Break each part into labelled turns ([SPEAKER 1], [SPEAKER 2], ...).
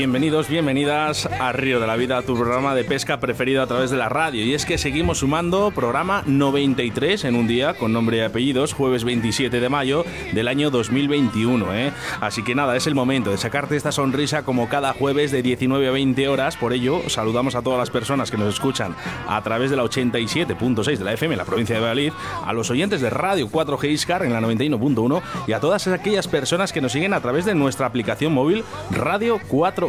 [SPEAKER 1] Bienvenidos, bienvenidas a Río de la Vida, tu programa de pesca preferido a través de la radio. Y es que seguimos sumando programa 93 en un día con nombre y apellidos, jueves 27 de mayo del año 2021. ¿eh? Así que nada, es el momento de sacarte esta sonrisa como cada jueves de 19 a 20 horas. Por ello, saludamos a todas las personas que nos escuchan a través de la 87.6 de la FM en la provincia de Valladolid, a los oyentes de Radio 4G Iscar en la 91.1 y a todas aquellas personas que nos siguen a través de nuestra aplicación móvil Radio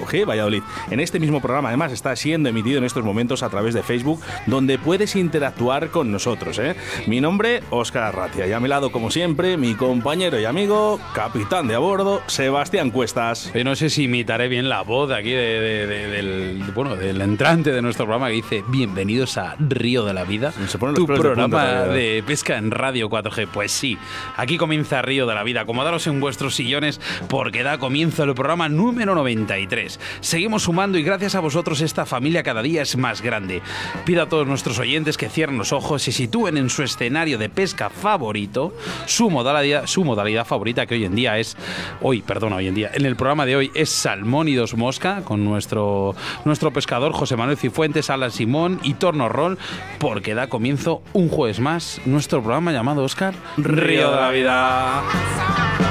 [SPEAKER 1] 4G Valladolid. En este mismo programa, además, está siendo emitido en estos momentos a través de Facebook, donde puedes interactuar con nosotros. ¿eh? Mi nombre, Óscar Arratia, y a mi lado, como siempre, mi compañero y amigo, capitán de a bordo, Sebastián Cuestas.
[SPEAKER 2] Yo no sé si imitaré bien la voz de aquí de- de- de- del, bueno, del entrante de nuestro programa que dice Bienvenidos a Río de la Vida,
[SPEAKER 1] Se
[SPEAKER 2] tu programa
[SPEAKER 1] verdad.
[SPEAKER 2] de pesca en Radio 4G. Pues sí, aquí comienza Río de la Vida. Acomodaros en vuestros sillones porque da comienzo el programa número 93. Seguimos sumando y gracias a vosotros esta familia cada día es más grande. Pido a todos nuestros oyentes que cierren los ojos y sitúen en su escenario de pesca favorito su modalidad, su modalidad favorita que hoy en día es, hoy, perdón, hoy en día, en el programa de hoy es Salmónidos Mosca con nuestro, nuestro pescador José Manuel Cifuentes, Alan Simón y Torno Roll, porque da comienzo un jueves más nuestro programa llamado Oscar
[SPEAKER 1] Río de la Vida.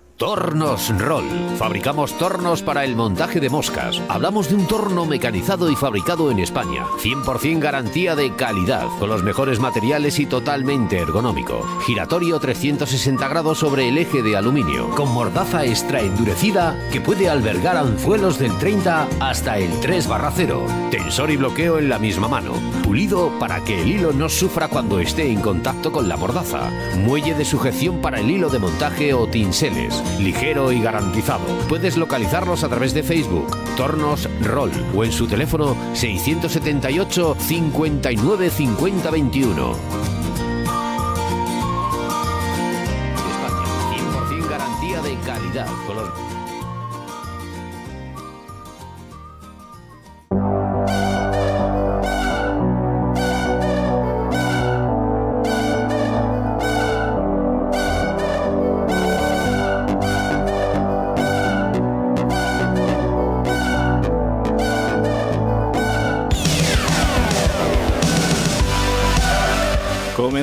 [SPEAKER 3] Tornos Roll. Fabricamos tornos para el montaje de moscas. Hablamos de un torno mecanizado y fabricado en España. 100% garantía de calidad, con los mejores materiales y totalmente ergonómico. Giratorio 360 grados sobre el eje de aluminio, con mordaza extra endurecida que puede albergar anzuelos del 30 hasta el 3 barra 0. Tensor y bloqueo en la misma mano. Pulido para que el hilo no sufra cuando esté en contacto con la mordaza. Muelle de sujeción para el hilo de montaje o tinseles. Ligero y garantizado. Puedes localizarlos a través de Facebook, Tornos Roll o en su teléfono 678 59 50 21.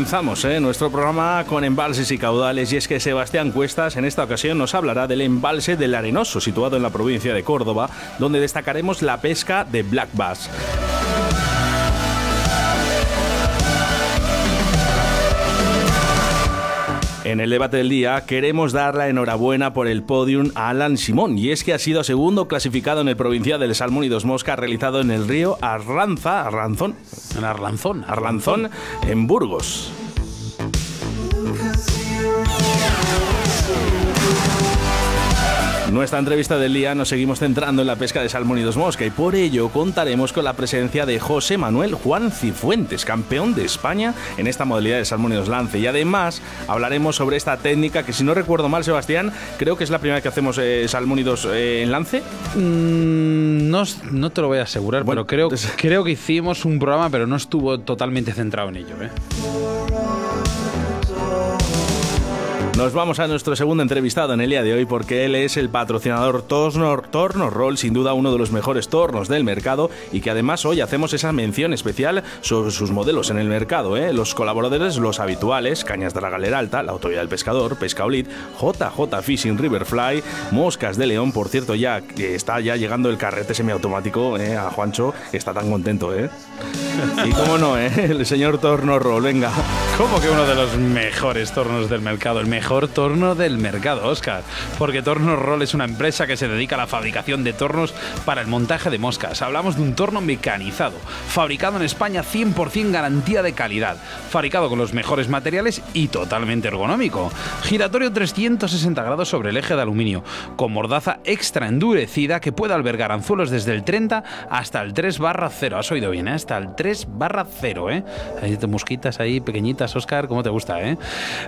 [SPEAKER 1] Comenzamos ¿eh? nuestro programa con embalses y caudales y es que Sebastián Cuestas en esta ocasión nos hablará del embalse del Arenoso situado en la provincia de Córdoba donde destacaremos la pesca de black bass. En el debate del día queremos dar la enhorabuena por el podium a Alan Simón y es que ha sido segundo clasificado en el provincial del Salmón y Dos Mosca realizado en el río Arranza, Arranzón,
[SPEAKER 2] en Arlanzón.
[SPEAKER 1] Arlanzón en Burgos. Nuestra entrevista del día nos seguimos centrando en la pesca de salmón y dos mosca y por ello contaremos con la presencia de José Manuel Juan Cifuentes, campeón de España en esta modalidad de salmón y dos lance. Y además hablaremos sobre esta técnica que si no recuerdo mal, Sebastián, creo que es la primera vez que hacemos eh, salmón y dos eh, en lance.
[SPEAKER 2] Mm, no, no te lo voy a asegurar,
[SPEAKER 1] Bueno,
[SPEAKER 2] pero creo, creo que hicimos un programa, pero no estuvo totalmente centrado en ello. ¿eh?
[SPEAKER 1] Nos vamos a nuestro segundo entrevistado en el día de hoy porque él es el patrocinador Torno, Torno Roll, sin duda uno de los mejores tornos del mercado y que además hoy hacemos esa mención especial sobre sus modelos en el mercado. ¿eh? Los colaboradores, los habituales, Cañas de la Galera Alta, la Autoridad del Pescador, Pescaolit, JJ Fishing Riverfly, Moscas de León, por cierto ya está ya llegando el carrete semiautomático ¿eh? a Juancho, está tan contento, ¿eh? Y cómo no, ¿eh? el señor Torno Roll, venga.
[SPEAKER 2] Como que uno de los mejores tornos del mercado, el torno del mercado, Oscar. Porque Tornos Roll es una empresa que se dedica a la fabricación de tornos para el montaje de moscas. Hablamos de un torno mecanizado, fabricado en España 100% garantía de calidad, fabricado con los mejores materiales y totalmente ergonómico. Giratorio 360 grados sobre el eje de aluminio, con mordaza extra endurecida que puede albergar anzuelos desde el 30 hasta el 3 barra 0. Has oído bien, ¿eh? hasta el 3 barra 0, ¿eh? Hay mosquitas ahí pequeñitas, Oscar, ¿cómo te gusta, eh?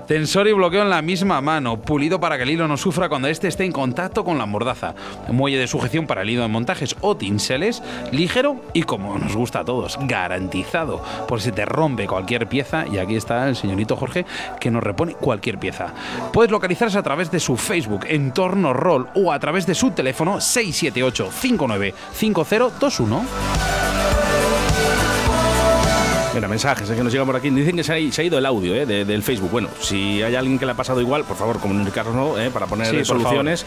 [SPEAKER 2] Tensor y bloqueo en la misma mano, pulido para que el hilo no sufra cuando este esté en contacto con la mordaza. Muelle de sujeción para el hilo de montajes o tinseles, ligero y como nos gusta a todos, garantizado. Por si te rompe cualquier pieza, y aquí está el señorito Jorge que nos repone cualquier pieza. Puedes localizarse a través de su Facebook, Entorno Roll, o a través de su teléfono 678 59 5021.
[SPEAKER 4] Mira, mensajes eh, que nos llegan por aquí. Dicen que se ha, se ha ido el audio eh, de- del Facebook. Bueno, si hay alguien que le ha pasado igual, por favor, comunicarnos eh, para poner
[SPEAKER 2] Sí,
[SPEAKER 4] soluciones.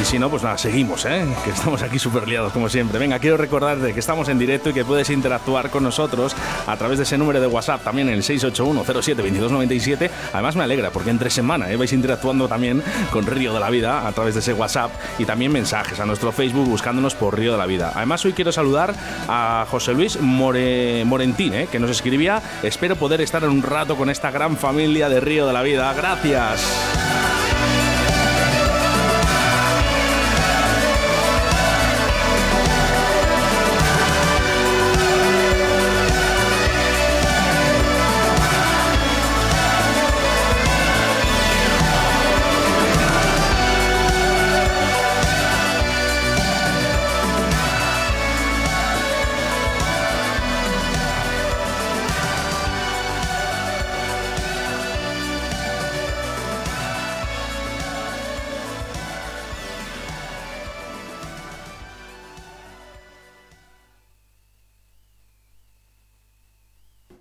[SPEAKER 4] Y si no, pues nada, seguimos, eh, que estamos aquí súper liados como siempre. Venga, quiero recordarte que estamos en directo y que puedes interactuar con nosotros a través de ese número de WhatsApp, también el 681-07-2297. Además, me alegra porque entre semana eh, vais interactuando también con Río de la Vida a través de ese WhatsApp y también mensajes a nuestro Facebook buscándonos por Río de la Vida. Además, hoy quiero saludar a José Luis More- Morentín, eh, que nos escribía. Espero poder estar un rato con esta gran familia de Río de la Vida. Gracias.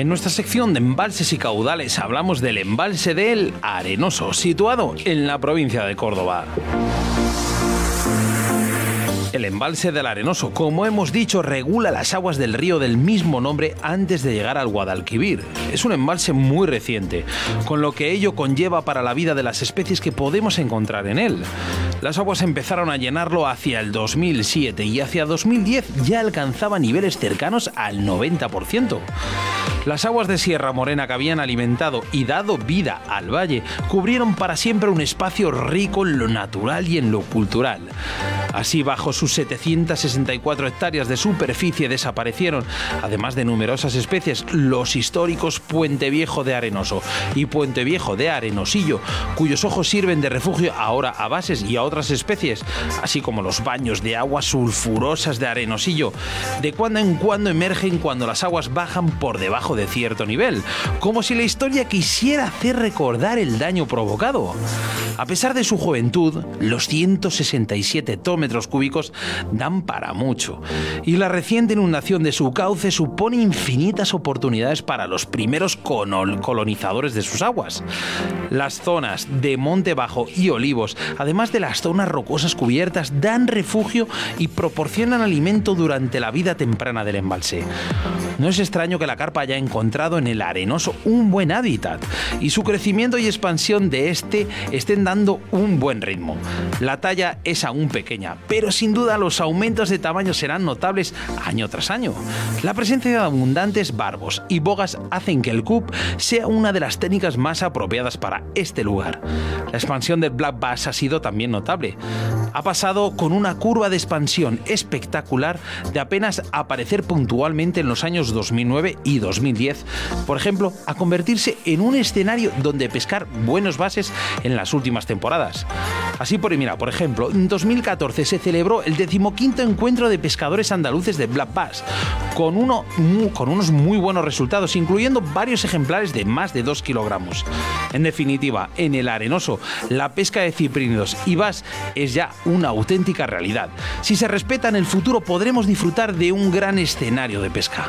[SPEAKER 2] En nuestra sección de embalses y caudales hablamos del embalse del Arenoso, situado en la provincia de Córdoba. El embalse del Arenoso, como hemos dicho, regula las aguas del río del mismo nombre antes de llegar al Guadalquivir. Es un embalse muy reciente, con lo que ello conlleva para la vida de las especies que podemos encontrar en él. Las aguas empezaron a llenarlo hacia el 2007 y hacia 2010 ya alcanzaba niveles cercanos al 90%. Las aguas de Sierra Morena que habían alimentado y dado vida al valle cubrieron para siempre un espacio rico en lo natural y en lo cultural. Así, bajo sus 764 hectáreas de superficie desaparecieron, además de numerosas especies, los históricos Puente Viejo de Arenoso y Puente Viejo de Arenosillo, cuyos ojos sirven de refugio ahora a bases y a otras especies, así como los baños de aguas sulfurosas de Arenosillo. De cuando en cuando emergen cuando las aguas bajan por debajo de cierto nivel, como si la historia quisiera hacer recordar el daño provocado. A pesar de su juventud, los 167 hectómetros cúbicos dan para mucho, y la reciente inundación de su cauce supone infinitas oportunidades para los primeros colonizadores de sus aguas. Las zonas de Monte Bajo y Olivos, además de las zonas rocosas cubiertas, dan refugio y proporcionan alimento durante la vida temprana del embalse. No es extraño que la carpa haya encontrado en el arenoso un buen hábitat y su crecimiento y expansión de este estén dando un buen ritmo. La talla es aún pequeña, pero sin duda los aumentos de tamaño serán notables año tras año. La presencia de abundantes barbos y bogas hacen que el CUP sea una de las técnicas más apropiadas para este lugar. La expansión del Black Bass ha sido también notable. Ha pasado con una curva de expansión espectacular de apenas aparecer puntualmente en los años 2009 y 2010, por ejemplo, a convertirse en un escenario donde pescar buenos bases en las últimas temporadas. Así por, mira, por ejemplo, en 2014 se celebró el decimoquinto encuentro de pescadores andaluces de Black Bass, con, unos muy buenos resultados, incluyendo varios ejemplares de más de 2 kilogramos. En definitiva, en el arenoso, la pesca de ciprínidos y bass es ya una auténtica realidad. Si se respeta en el futuro, podremos disfrutar de un gran escenario de pesca.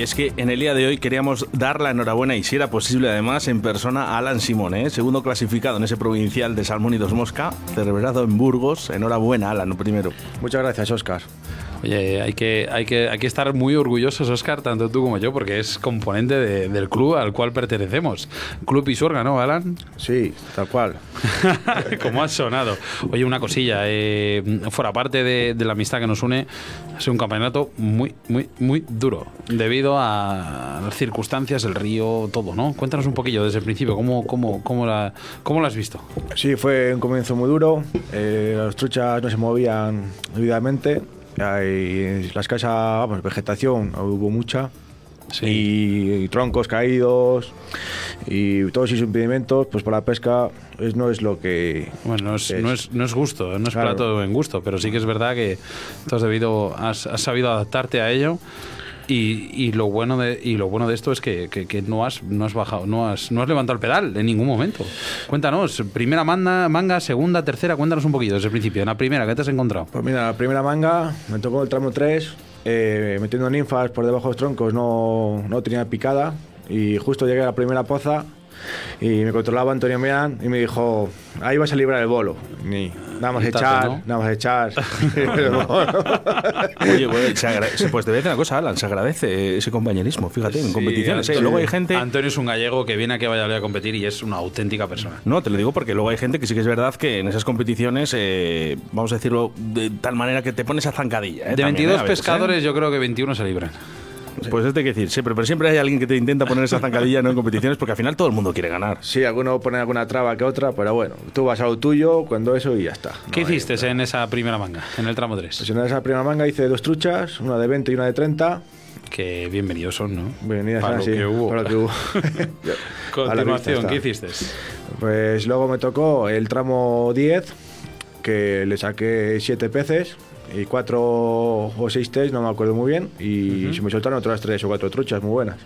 [SPEAKER 4] Y es que en el día de hoy queríamos dar la enhorabuena y si era posible además en persona a Alan Simón, ¿eh? segundo clasificado en ese provincial de Salmón y Dos Mosca, celebrado en Burgos. Enhorabuena, Alan, primero.
[SPEAKER 5] Muchas gracias, Oscar.
[SPEAKER 2] Oye, hay que, hay que, hay que estar muy orgullosos, Oscar, tanto tú como yo, porque es componente de- del club al cual pertenecemos. Club Isurga, ¿no, Alan?
[SPEAKER 5] Sí, tal cual.
[SPEAKER 2] como ha sonado. Oye, una cosilla, eh, fuera parte de, de la amistad que nos une, ha sido un campeonato muy, muy, muy duro, debido a las circunstancias, el río, todo, ¿no? Cuéntanos un poquillo desde el principio, ¿cómo, cómo, cómo, la, cómo lo has visto?
[SPEAKER 5] Sí, fue un comienzo muy duro. eh, las truchas no se movían debidamente. La escasa vamos, vegetación, hubo mucha. Y, y troncos caídos y todos esos impedimentos, pues para la pesca es- no es lo que.
[SPEAKER 2] Bueno, no es,
[SPEAKER 5] Es-
[SPEAKER 2] no es, no es gusto, no es
[SPEAKER 5] Claro.
[SPEAKER 2] plato en gusto, pero sí que es verdad que tú has, debido, has, has sabido adaptarte a ello. Y, y lo bueno de y lo bueno de esto es que, que- no has no has bajado no has no has levantado el pedal en ningún momento cuéntanos primera manga manga segunda tercera cuéntanos un poquito desde el principio en la primera qué te has encontrado
[SPEAKER 5] Pues mira, la primera manga me tocó el tramo 3, eh, metiendo ninfas por debajo de los troncos, no, no tenía picada. Y justo llegué a la primera poza y me controlaba Antonio Mean y me dijo, ahí vas a librar el bolo. Ni, nada más echar,
[SPEAKER 2] ¿no?
[SPEAKER 5] nada más echar.
[SPEAKER 4] Oye, bueno, se pues te voy a decir una cosa, Alan, se agradece ese compañerismo, fíjate, en competiciones. ¿eh?
[SPEAKER 2] Antonio-
[SPEAKER 4] Luego hay gente...
[SPEAKER 2] Antonio es un gallego que viene aquí a Valladolid a competir y es una auténtica persona
[SPEAKER 4] No, te lo digo porque luego hay gente que sí que es verdad que en esas competiciones, eh, vamos a decirlo de tal manera que te pones a zancadilla. ¿eh?
[SPEAKER 2] de
[SPEAKER 4] También,
[SPEAKER 2] 22
[SPEAKER 4] ¿eh? A veces, ¿eh?
[SPEAKER 2] pescadores yo creo que 21 se libran
[SPEAKER 4] Pues esto hay que decir, siempre, pero siempre hay alguien que te intenta poner esa zancadilla ¿no? en competiciones porque al final todo el mundo quiere ganar.
[SPEAKER 5] Sí, alguno pone alguna traba que otra, pero bueno, tú vas a lo tuyo, cuando eso y ya está.
[SPEAKER 2] ¿qué
[SPEAKER 5] No hay
[SPEAKER 2] hiciste en esa primera manga en el tramo 3?
[SPEAKER 5] Pues en esa primera manga hice dos truchas, una de 20 y una de 30.
[SPEAKER 2] que bienvenidos son ¿no?
[SPEAKER 5] Bienvenidas
[SPEAKER 2] para
[SPEAKER 5] sí,
[SPEAKER 2] que hubo
[SPEAKER 5] para lo que hubo.
[SPEAKER 2] Continuación. ¿qué hiciste?
[SPEAKER 5] Pues luego me tocó el tramo 10, que le saqué 7 peces y 4 o 6 test, no me acuerdo muy bien, y se me soltaron otras 3 o 4 truchas muy buenas.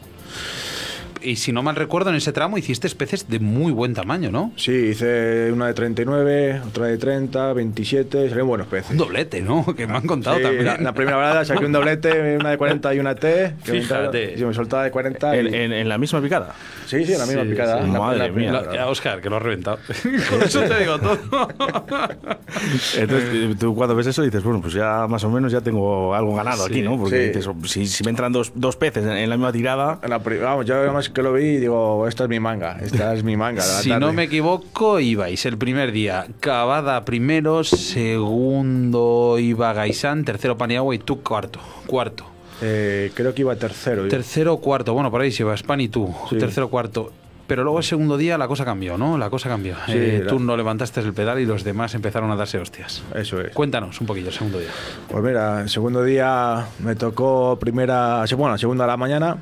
[SPEAKER 2] Y si no mal recuerdo, en ese tramo hiciste peces de muy buen tamaño, ¿no?
[SPEAKER 5] Sí, hice una de 39, otra de 30, 27, salieron buenos peces.
[SPEAKER 2] Un doblete, ¿no? Que me han contado
[SPEAKER 5] Sí,
[SPEAKER 2] también.
[SPEAKER 5] la, la primera balada saqué un doblete, una de 40 y una T. que
[SPEAKER 2] Fíjate.
[SPEAKER 5] entraron, y se me soltaba de 40. y-
[SPEAKER 4] En, en- en la misma picada.
[SPEAKER 5] Sí, sí, en la misma
[SPEAKER 2] Sí,
[SPEAKER 5] picada.
[SPEAKER 4] sí.
[SPEAKER 5] la-
[SPEAKER 4] Madre
[SPEAKER 5] la
[SPEAKER 4] mía.
[SPEAKER 5] balada.
[SPEAKER 2] Oscar, que lo has reventado. Con eso te digo todo.
[SPEAKER 4] Entonces, eh, tú cuando ves eso dices, bueno, pues ya más o menos ya tengo algo ganado
[SPEAKER 2] Sí.
[SPEAKER 4] aquí, ¿no? Porque
[SPEAKER 5] Sí.
[SPEAKER 4] dices, oh, si, si me entran dos, dos peces en, en la misma tirada,
[SPEAKER 5] En la vamos, yo además que lo vi y digo, esta es mi manga, esta es mi manga.
[SPEAKER 2] si
[SPEAKER 5] tarde.
[SPEAKER 2] no me equivoco, ibais el primer día Cavada primero, segundo iba Gaisán, tercero Paniagua y tú cuarto. Cuarto.
[SPEAKER 5] Eh, creo que iba tercero.
[SPEAKER 2] Tercero, cuarto. Bueno, por ahí se ibas Pan y tú.
[SPEAKER 5] Sí.
[SPEAKER 2] Tercero, cuarto. Pero luego el segundo día la cosa cambió, ¿no? La cosa cambió.
[SPEAKER 5] Sí,
[SPEAKER 2] Eh,
[SPEAKER 5] la-
[SPEAKER 2] Tú no levantaste el pedal y los demás empezaron a darse hostias.
[SPEAKER 5] Eso es.
[SPEAKER 2] Cuéntanos un poquillo el segundo día.
[SPEAKER 5] Pues mira, el segundo día me tocó primera, bueno, segunda a la mañana,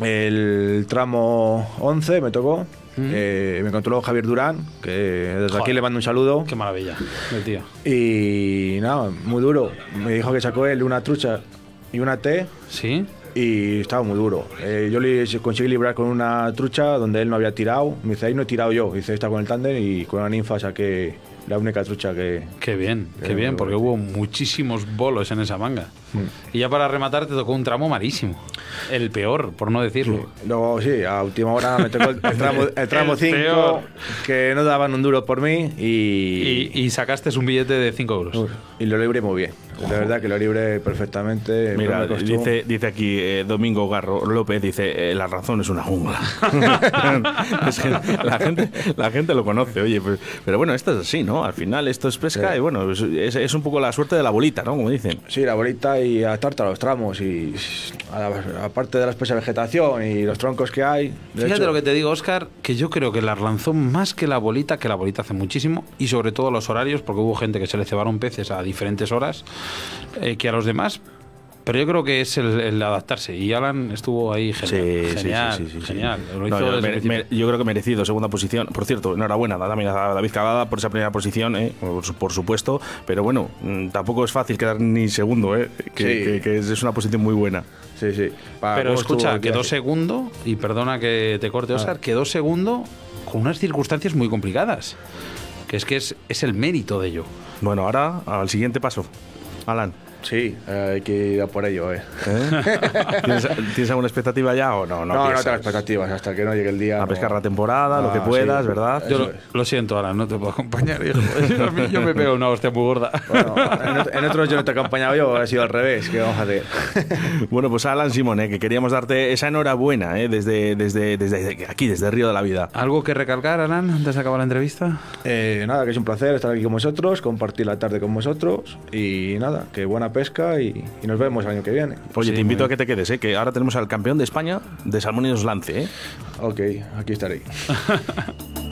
[SPEAKER 5] el tramo 11 me tocó. eh, me controló Javier Durán, que desde aquí le mando un saludo.
[SPEAKER 2] Qué maravilla el tío.
[SPEAKER 5] Y nada, muy duro. Me dijo que sacó él una trucha y una T
[SPEAKER 2] ¿Sí?
[SPEAKER 5] y estaba muy duro. Eh, yo le conseguí librar con una trucha donde él no había tirado. Me dice, ahí no he tirado yo. Dice, está con el tándem y con una ninfa saqué la única trucha que...
[SPEAKER 2] Qué bien, qué
[SPEAKER 5] Qué
[SPEAKER 2] bien, porque hubo muchísimos bolos en esa manga. Y ya para rematar te tocó un tramo malísimo. El peor, por no decirlo.
[SPEAKER 5] Luego, sí, a última hora me tocó el tramo el tramo
[SPEAKER 2] El peor.
[SPEAKER 5] 5, que no daban un duro por mí y,
[SPEAKER 2] Y, y sacaste un billete de 5 euros.
[SPEAKER 5] Uf, y lo libré muy bien. De verdad que lo libré perfectamente.
[SPEAKER 1] Mira, dice, dice aquí eh, Domingo Garro López, dice, eh, la razón es una jungla. Es que la, gente, la gente lo conoce, oye, pues- pero bueno, esto es así, ¿no? Al final esto es pesca
[SPEAKER 5] Sí.
[SPEAKER 1] y bueno, es, es- es un poco la suerte de la bolita, ¿no? Como dicen.
[SPEAKER 5] Sí, la bolita y adaptarte a los tramos y aparte de la espesa vegetación y los troncos que hay. de
[SPEAKER 2] Fíjate
[SPEAKER 5] hecho-
[SPEAKER 2] lo que te digo, Oscar, que yo creo que la lanzó más que la bolita, que la bolita hace muchísimo, y sobre todo los horarios, porque hubo gente que se le cebaron peces a diferentes horas eh, que a los demás. Pero yo creo que es el, el adaptarse. Y Alan estuvo ahí genial.
[SPEAKER 1] Sí, sí,
[SPEAKER 2] genial,
[SPEAKER 1] sí, sí, sí, sí.
[SPEAKER 2] genial. Lo
[SPEAKER 1] No,
[SPEAKER 2] hizo
[SPEAKER 1] yo, me- creo que merecido, segunda posición. Por cierto, enhorabuena también a David Cavada por esa primera posición, ¿eh? por, su- por supuesto. Pero bueno, mm, tampoco es fácil quedar ni segundo, ¿eh? que,
[SPEAKER 5] Sí.
[SPEAKER 1] que- que es, una posición muy buena.
[SPEAKER 5] Sí, sí. Pa-
[SPEAKER 2] Pero escucha, quedó segundo, y perdona que te corte, Oscar, quedó segundo con unas circunstancias muy complicadas. Que es que es, es el mérito de ello.
[SPEAKER 1] Bueno, ahora al siguiente paso. Alan.
[SPEAKER 5] Sí, hay que ir a por ello, eh.
[SPEAKER 1] ¿eh? ¿Tienes, tienes alguna expectativa ya o no?
[SPEAKER 5] No, no,
[SPEAKER 1] piensas?
[SPEAKER 5] tengo expectativas hasta que no llegue el día.
[SPEAKER 1] A
[SPEAKER 5] no.
[SPEAKER 1] pescar la temporada, lo que
[SPEAKER 5] Ah,
[SPEAKER 1] puedas,
[SPEAKER 5] sí.
[SPEAKER 1] ¿verdad?
[SPEAKER 2] Yo lo, lo siento, Alan, no te puedo acompañar. hijo. Yo, me- yo me pego una hostia muy gorda.
[SPEAKER 5] Bueno, en, en otros yo no te he acompañado yo, ha sido al revés. ¿Qué vamos a hacer?
[SPEAKER 1] Bueno, pues Alan Simón, ¿eh? que queríamos darte esa enhorabuena ¿eh? desde, desde, desde aquí, desde Río de la Vida.
[SPEAKER 2] ¿Algo que recalcar, Alan, antes de acabar la entrevista?
[SPEAKER 5] Eh, nada, que es un placer estar aquí con vosotros, compartir la tarde con vosotros y nada, que buena pesca y, y nos vemos el año que viene.
[SPEAKER 1] Oye,
[SPEAKER 2] Sí,
[SPEAKER 1] te invito a que te quedes, ¿eh? que ahora tenemos al campeón de España de Salmónidos Lance. ¿eh?
[SPEAKER 5] Ok, aquí estaré.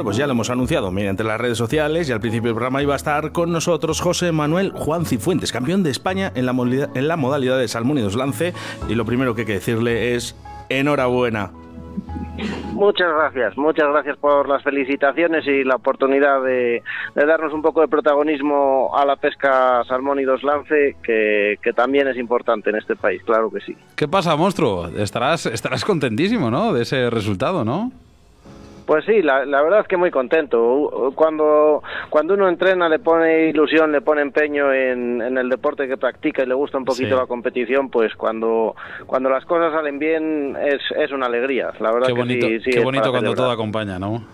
[SPEAKER 1] Bueno, pues ya lo hemos anunciado mediante las redes sociales y al principio del programa iba a estar con nosotros José Manuel Juan Cifuentes, campeón de España en la, modalidad, en la modalidad de Salmónidos Lance. Y lo primero que hay que decirle es enhorabuena.
[SPEAKER 6] Muchas gracias, muchas gracias por las felicitaciones y la oportunidad de, de darnos un poco de protagonismo a la pesca salmón y dos lance, que, que también es importante en este país, claro que sí.
[SPEAKER 2] ¿Qué pasa, monstruo? Estarás, estarás contentísimo, ¿no? De ese resultado, ¿no?
[SPEAKER 6] Pues sí, la, la verdad es que muy contento. Cuando, cuando uno entrena, le pone ilusión, le pone empeño en, en el deporte que practica y le gusta un poquito
[SPEAKER 2] Sí.
[SPEAKER 6] la competición, pues cuando, cuando las cosas salen bien es, es una alegría. La verdad
[SPEAKER 2] Qué
[SPEAKER 6] que
[SPEAKER 2] bonito,
[SPEAKER 6] sí, sí
[SPEAKER 2] qué
[SPEAKER 6] es
[SPEAKER 2] bonito cuando todo acompaña, ¿no?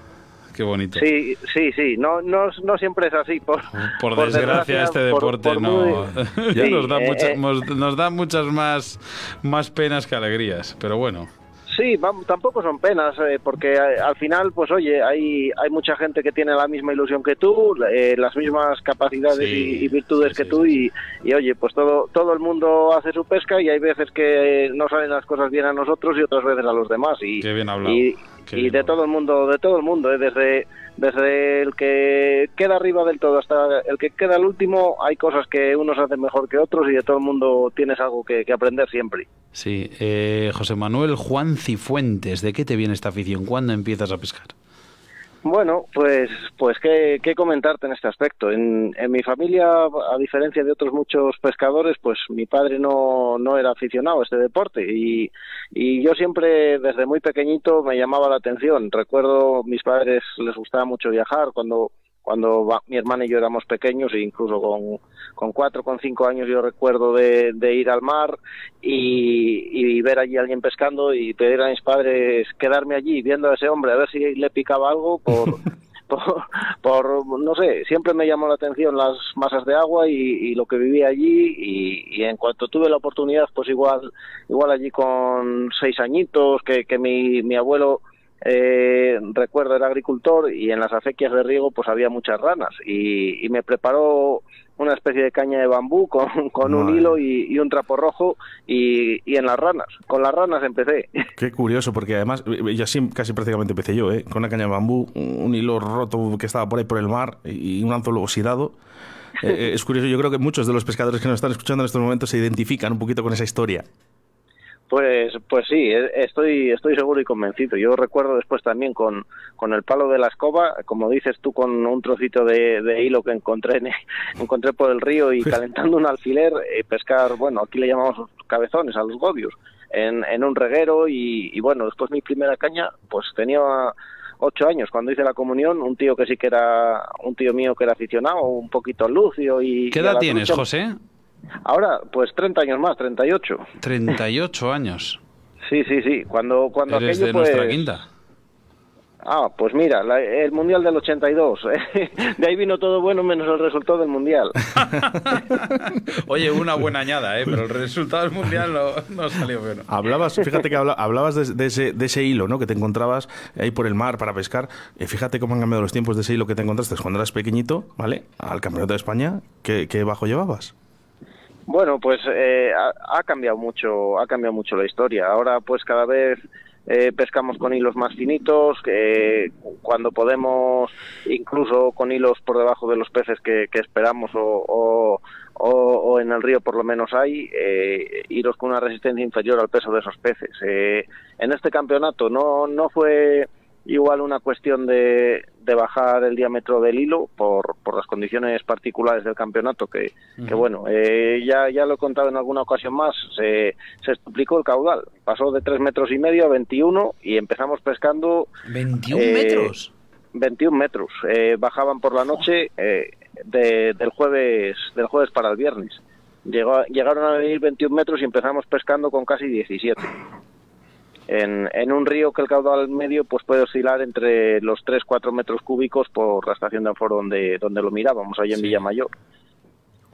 [SPEAKER 2] Qué bonito.
[SPEAKER 6] Sí, sí, sí. No, no, no siempre es así. Por,
[SPEAKER 2] Por desgracia, este
[SPEAKER 6] por-
[SPEAKER 2] deporte
[SPEAKER 6] por
[SPEAKER 2] no
[SPEAKER 6] muy-
[SPEAKER 2] ya
[SPEAKER 6] Sí,
[SPEAKER 2] nos da
[SPEAKER 6] eh,
[SPEAKER 2] mucha-
[SPEAKER 6] eh,
[SPEAKER 2] nos da muchas más más penas que alegrías, pero bueno.
[SPEAKER 6] Sí, tampoco son penas, eh, porque eh, al final, pues oye, hay, hay mucha gente que tiene la misma ilusión que tú, eh, las mismas capacidades
[SPEAKER 2] Sí,
[SPEAKER 6] y, y virtudes
[SPEAKER 2] sí,
[SPEAKER 6] que
[SPEAKER 2] sí,
[SPEAKER 6] tú, y, y oye, pues todo, todo el mundo hace su pesca y hay veces que no salen las cosas bien a nosotros y otras veces a los demás. Y,
[SPEAKER 2] Qué bien hablado,
[SPEAKER 6] Y,
[SPEAKER 2] qué
[SPEAKER 6] y
[SPEAKER 2] bien
[SPEAKER 6] de
[SPEAKER 2] hablado.
[SPEAKER 6] todo el mundo, de todo el mundo, eh, desde, desde el que queda arriba del todo hasta el que queda el último, hay cosas que unos hacen mejor que otros y de todo el mundo tienes algo que, que aprender siempre.
[SPEAKER 2] Sí, eh, José Manuel Juan Cifuentes, ¿de qué te viene esta afición? ¿Cuándo empiezas a pescar?
[SPEAKER 6] Bueno, pues, pues qué, comentarte en este aspecto. En, en mi familia, a diferencia de otros muchos pescadores, pues mi padre no, no era aficionado a este deporte y, y yo siempre desde muy pequeñito me llamaba la atención. Recuerdo mis padres les gustaba mucho viajar cuando cuando va- mi hermana y yo éramos pequeños e incluso con, con cuatro, con cinco años yo recuerdo de, de ir al mar y, y ver allí a alguien pescando y pedir a mis padres quedarme allí viendo a ese hombre a ver si le picaba algo por, por, por, no sé, siempre me llamó la atención las masas de agua y, y lo que vivía allí y, y en cuanto tuve la oportunidad, pues igual, igual allí con seis añitos, que, que mi, mi abuelo eh, recuerdo era agricultor y en las acequias de riego pues había muchas ranas y, y me preparó una especie de caña de bambú con, con un hilo y, y un trapo rojo y, y en las ranas, con las ranas empecé.
[SPEAKER 4] Qué curioso, porque además, eh, yo así casi prácticamente empecé yo, ¿eh? con una caña de bambú, un hilo roto que estaba por ahí por el mar y un anzuelo oxidado. Eh, eh, es curioso, yo creo que muchos de los pescadores que nos están escuchando en estos momentos se identifican un poquito con esa historia.
[SPEAKER 6] Pues, pues sí, e- estoy, estoy seguro y convencido. Yo recuerdo después también con, con el palo de la escoba, como dices tú, con un trocito de, de hilo que encontré, en- encontré por el río y calentando un alfiler, eh, pescar, bueno, aquí le llamamos cabezones a los godios, en, en un reguero y, y bueno, después mi primera caña, pues tenía ocho años cuando hice la comunión, un tío que sí que era, un tío mío que era aficionado, un poquito lucio y...
[SPEAKER 2] ¿Qué
[SPEAKER 6] y a
[SPEAKER 2] edad
[SPEAKER 6] la
[SPEAKER 2] tienes. José?
[SPEAKER 6] Ahora, pues 30 años más, 38.
[SPEAKER 2] 38 años.
[SPEAKER 6] Sí, sí, sí. Cuando, cuando
[SPEAKER 2] Eres
[SPEAKER 6] aquello,
[SPEAKER 2] de nuestra
[SPEAKER 6] pues-
[SPEAKER 2] quinta.
[SPEAKER 6] Ah, pues mira, la- el Mundial del 82. De ahí vino todo bueno menos el resultado del Mundial.
[SPEAKER 2] Oye, una buena añada, ¿eh? pero el resultado del mundial no, no salió bueno.
[SPEAKER 4] Hablabas, fíjate que habla- hablabas de, de ese, de ese hilo ¿no? que te encontrabas ahí por el mar para pescar. Eh, fíjate cómo han cambiado los tiempos de ese hilo que te encontraste cuando eras pequeñito, ¿vale? Al Campeonato de España, ¿qué, qué bajo llevabas?
[SPEAKER 6] Bueno, pues eh, ha, ha cambiado mucho, ha cambiado mucho la historia. Ahora, pues cada vez eh, pescamos con hilos más finitos, que cuando podemos, incluso con hilos por debajo de los peces que, esperamos o en el río por lo menos hay, eh, hilos con una resistencia inferior al peso de esos peces. Eh, en este campeonato no, no fue igual una cuestión de, de bajar el diámetro del hilo por, por las condiciones particulares del campeonato que, que bueno, eh, ya, ya lo he contado en alguna ocasión más, se, se duplicó el caudal, pasó de 3 metros y medio a 21 y empezamos pescando
[SPEAKER 2] 21
[SPEAKER 6] Eh,
[SPEAKER 2] metros.
[SPEAKER 6] 21 metros, eh, bajaban por la noche eh, de- del jueves del jueves para el viernes. Llegó, llegaron a venir 21 metros y empezamos pescando con casi 17 en, en un río que el caudal medio pues puede oscilar entre los 3-4 metros cúbicos por la estación de Anforo donde, donde lo mirábamos, allá en Villamayor.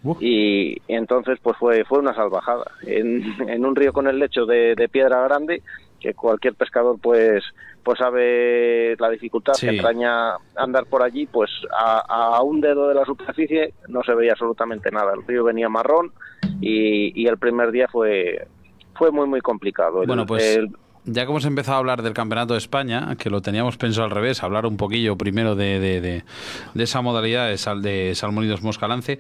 [SPEAKER 4] Uf.
[SPEAKER 6] Y, y entonces pues fue, fue una salvajada. En, en un río con el lecho de, de piedra grande, que cualquier pescador pues pues sabe la dificultad
[SPEAKER 2] Sí.
[SPEAKER 6] que entraña andar por allí, pues a, a un dedo de la superficie no se veía absolutamente nada. El río venía marrón y, y el primer día fue fue muy muy complicado. El-
[SPEAKER 2] Bueno, pues
[SPEAKER 6] el-
[SPEAKER 2] ya que hemos empezado a hablar del Campeonato de España, que lo teníamos pensado al revés, hablar un poquillo primero de, de, de- de esa modalidad de, sal, de salmónidos moscalance,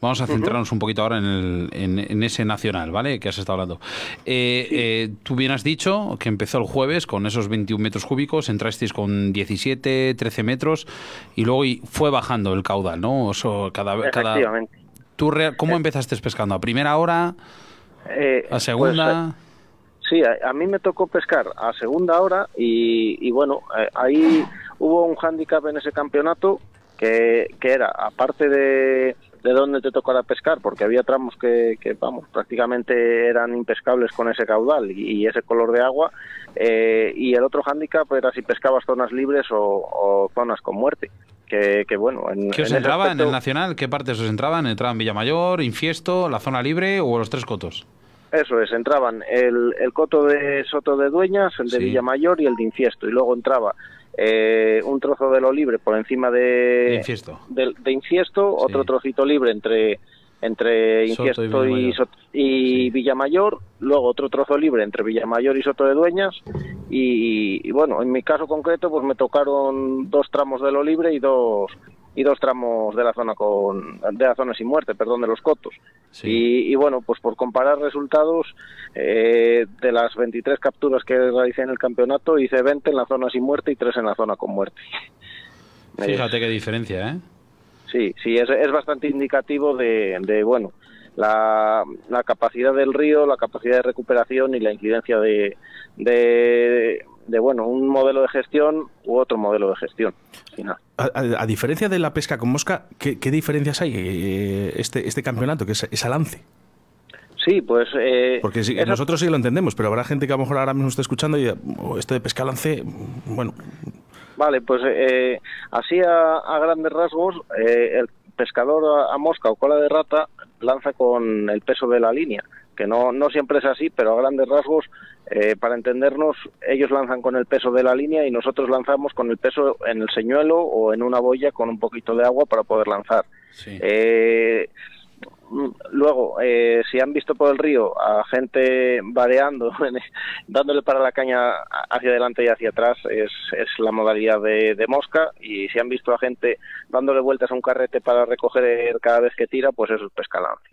[SPEAKER 2] vamos a centrarnos un poquito ahora en, el, en, en ese nacional, ¿vale? Que has estado hablando. Eh, eh, tú bien has dicho que empezó el jueves con esos 21 metros cúbicos, entrasteis con 17, 13 metros y luego fue bajando el caudal, ¿no? O sea, cada, cada,
[SPEAKER 6] efectivamente.
[SPEAKER 2] ¿Tú rea- cómo empezaste pescando? ¿A primera hora?
[SPEAKER 6] Eh,
[SPEAKER 2] ¿A
[SPEAKER 6] pues,
[SPEAKER 2] segunda?
[SPEAKER 6] eh, Sí, a, a mí me tocó pescar a segunda hora y, y bueno, eh, ahí hubo un hándicap en ese campeonato que, que era, aparte de, de dónde te tocara pescar, porque había tramos que, que, vamos, prácticamente eran impescables con ese caudal y, y ese color de agua, eh, y el otro hándicap era si pescabas zonas libres o, o zonas con muerte. Que, que bueno, en,
[SPEAKER 2] ¿Qué os
[SPEAKER 6] en
[SPEAKER 2] entraba en el Nacional? ¿Qué partes os entraban? ¿Entraban Villamayor, Infiesto, la zona libre o los tres cotos?
[SPEAKER 6] Eso es, entraban el, el coto de Soto de Dueñas, el de
[SPEAKER 2] Sí.
[SPEAKER 6] Villamayor y el de Infiesto. Y luego entraba eh, un trozo de lo libre por encima de,
[SPEAKER 2] Infiesto.
[SPEAKER 6] de Infiesto, otro trocito libre entre entre
[SPEAKER 2] Soto y
[SPEAKER 6] Infiesto y, y Villamayor, luego otro trozo libre entre Villamayor y Soto de Dueñas y, y, bueno, en mi caso concreto pues me tocaron dos tramos de lo libre y dos y dos tramos de la zona con de la zona sin muerte, perdón, de los cotos.
[SPEAKER 2] Sí.
[SPEAKER 6] Y, y bueno, pues por comparar resultados, eh, de las 23 capturas que realicé en el campeonato, hice 20 en la zona sin muerte y 3 en la zona con muerte.
[SPEAKER 2] Fíjate qué diferencia, ¿eh?
[SPEAKER 6] Sí, sí, es, es bastante indicativo de, de, bueno, la, la capacidad del río, la capacidad de recuperación y la incidencia de, de, de, bueno, un modelo de gestión u otro modelo de gestión. final.
[SPEAKER 4] A, a- a diferencia de la pesca con mosca, ¿qué, qué diferencias hay eh, este, este campeonato, que es, es a lance?
[SPEAKER 6] Sí, pues... eh,
[SPEAKER 4] Porque sí,
[SPEAKER 6] esa-
[SPEAKER 4] nosotros sí lo entendemos, pero habrá gente que a lo mejor ahora mismo está escuchando y "Oh, esto de pesca a lance, bueno,
[SPEAKER 6] Vale, pues eh, así a, a grandes rasgos, eh, el pescador a, a mosca o cola de rata lanza con el peso de la línea, que no, no siempre es así, pero a grandes rasgos, eh, para entendernos, ellos lanzan con el peso de la línea y nosotros lanzamos con el peso en el señuelo o en una boya con un poquito de agua para poder lanzar.
[SPEAKER 2] Sí.
[SPEAKER 6] Eh, Luego, eh, si han visto por el río a gente vareando, dándole para la caña hacia adelante y hacia atrás, es, es la modalidad de, de mosca. Y si han visto a gente dándole vueltas a un carrete para recoger cada vez que tira, pues eso es pescalance.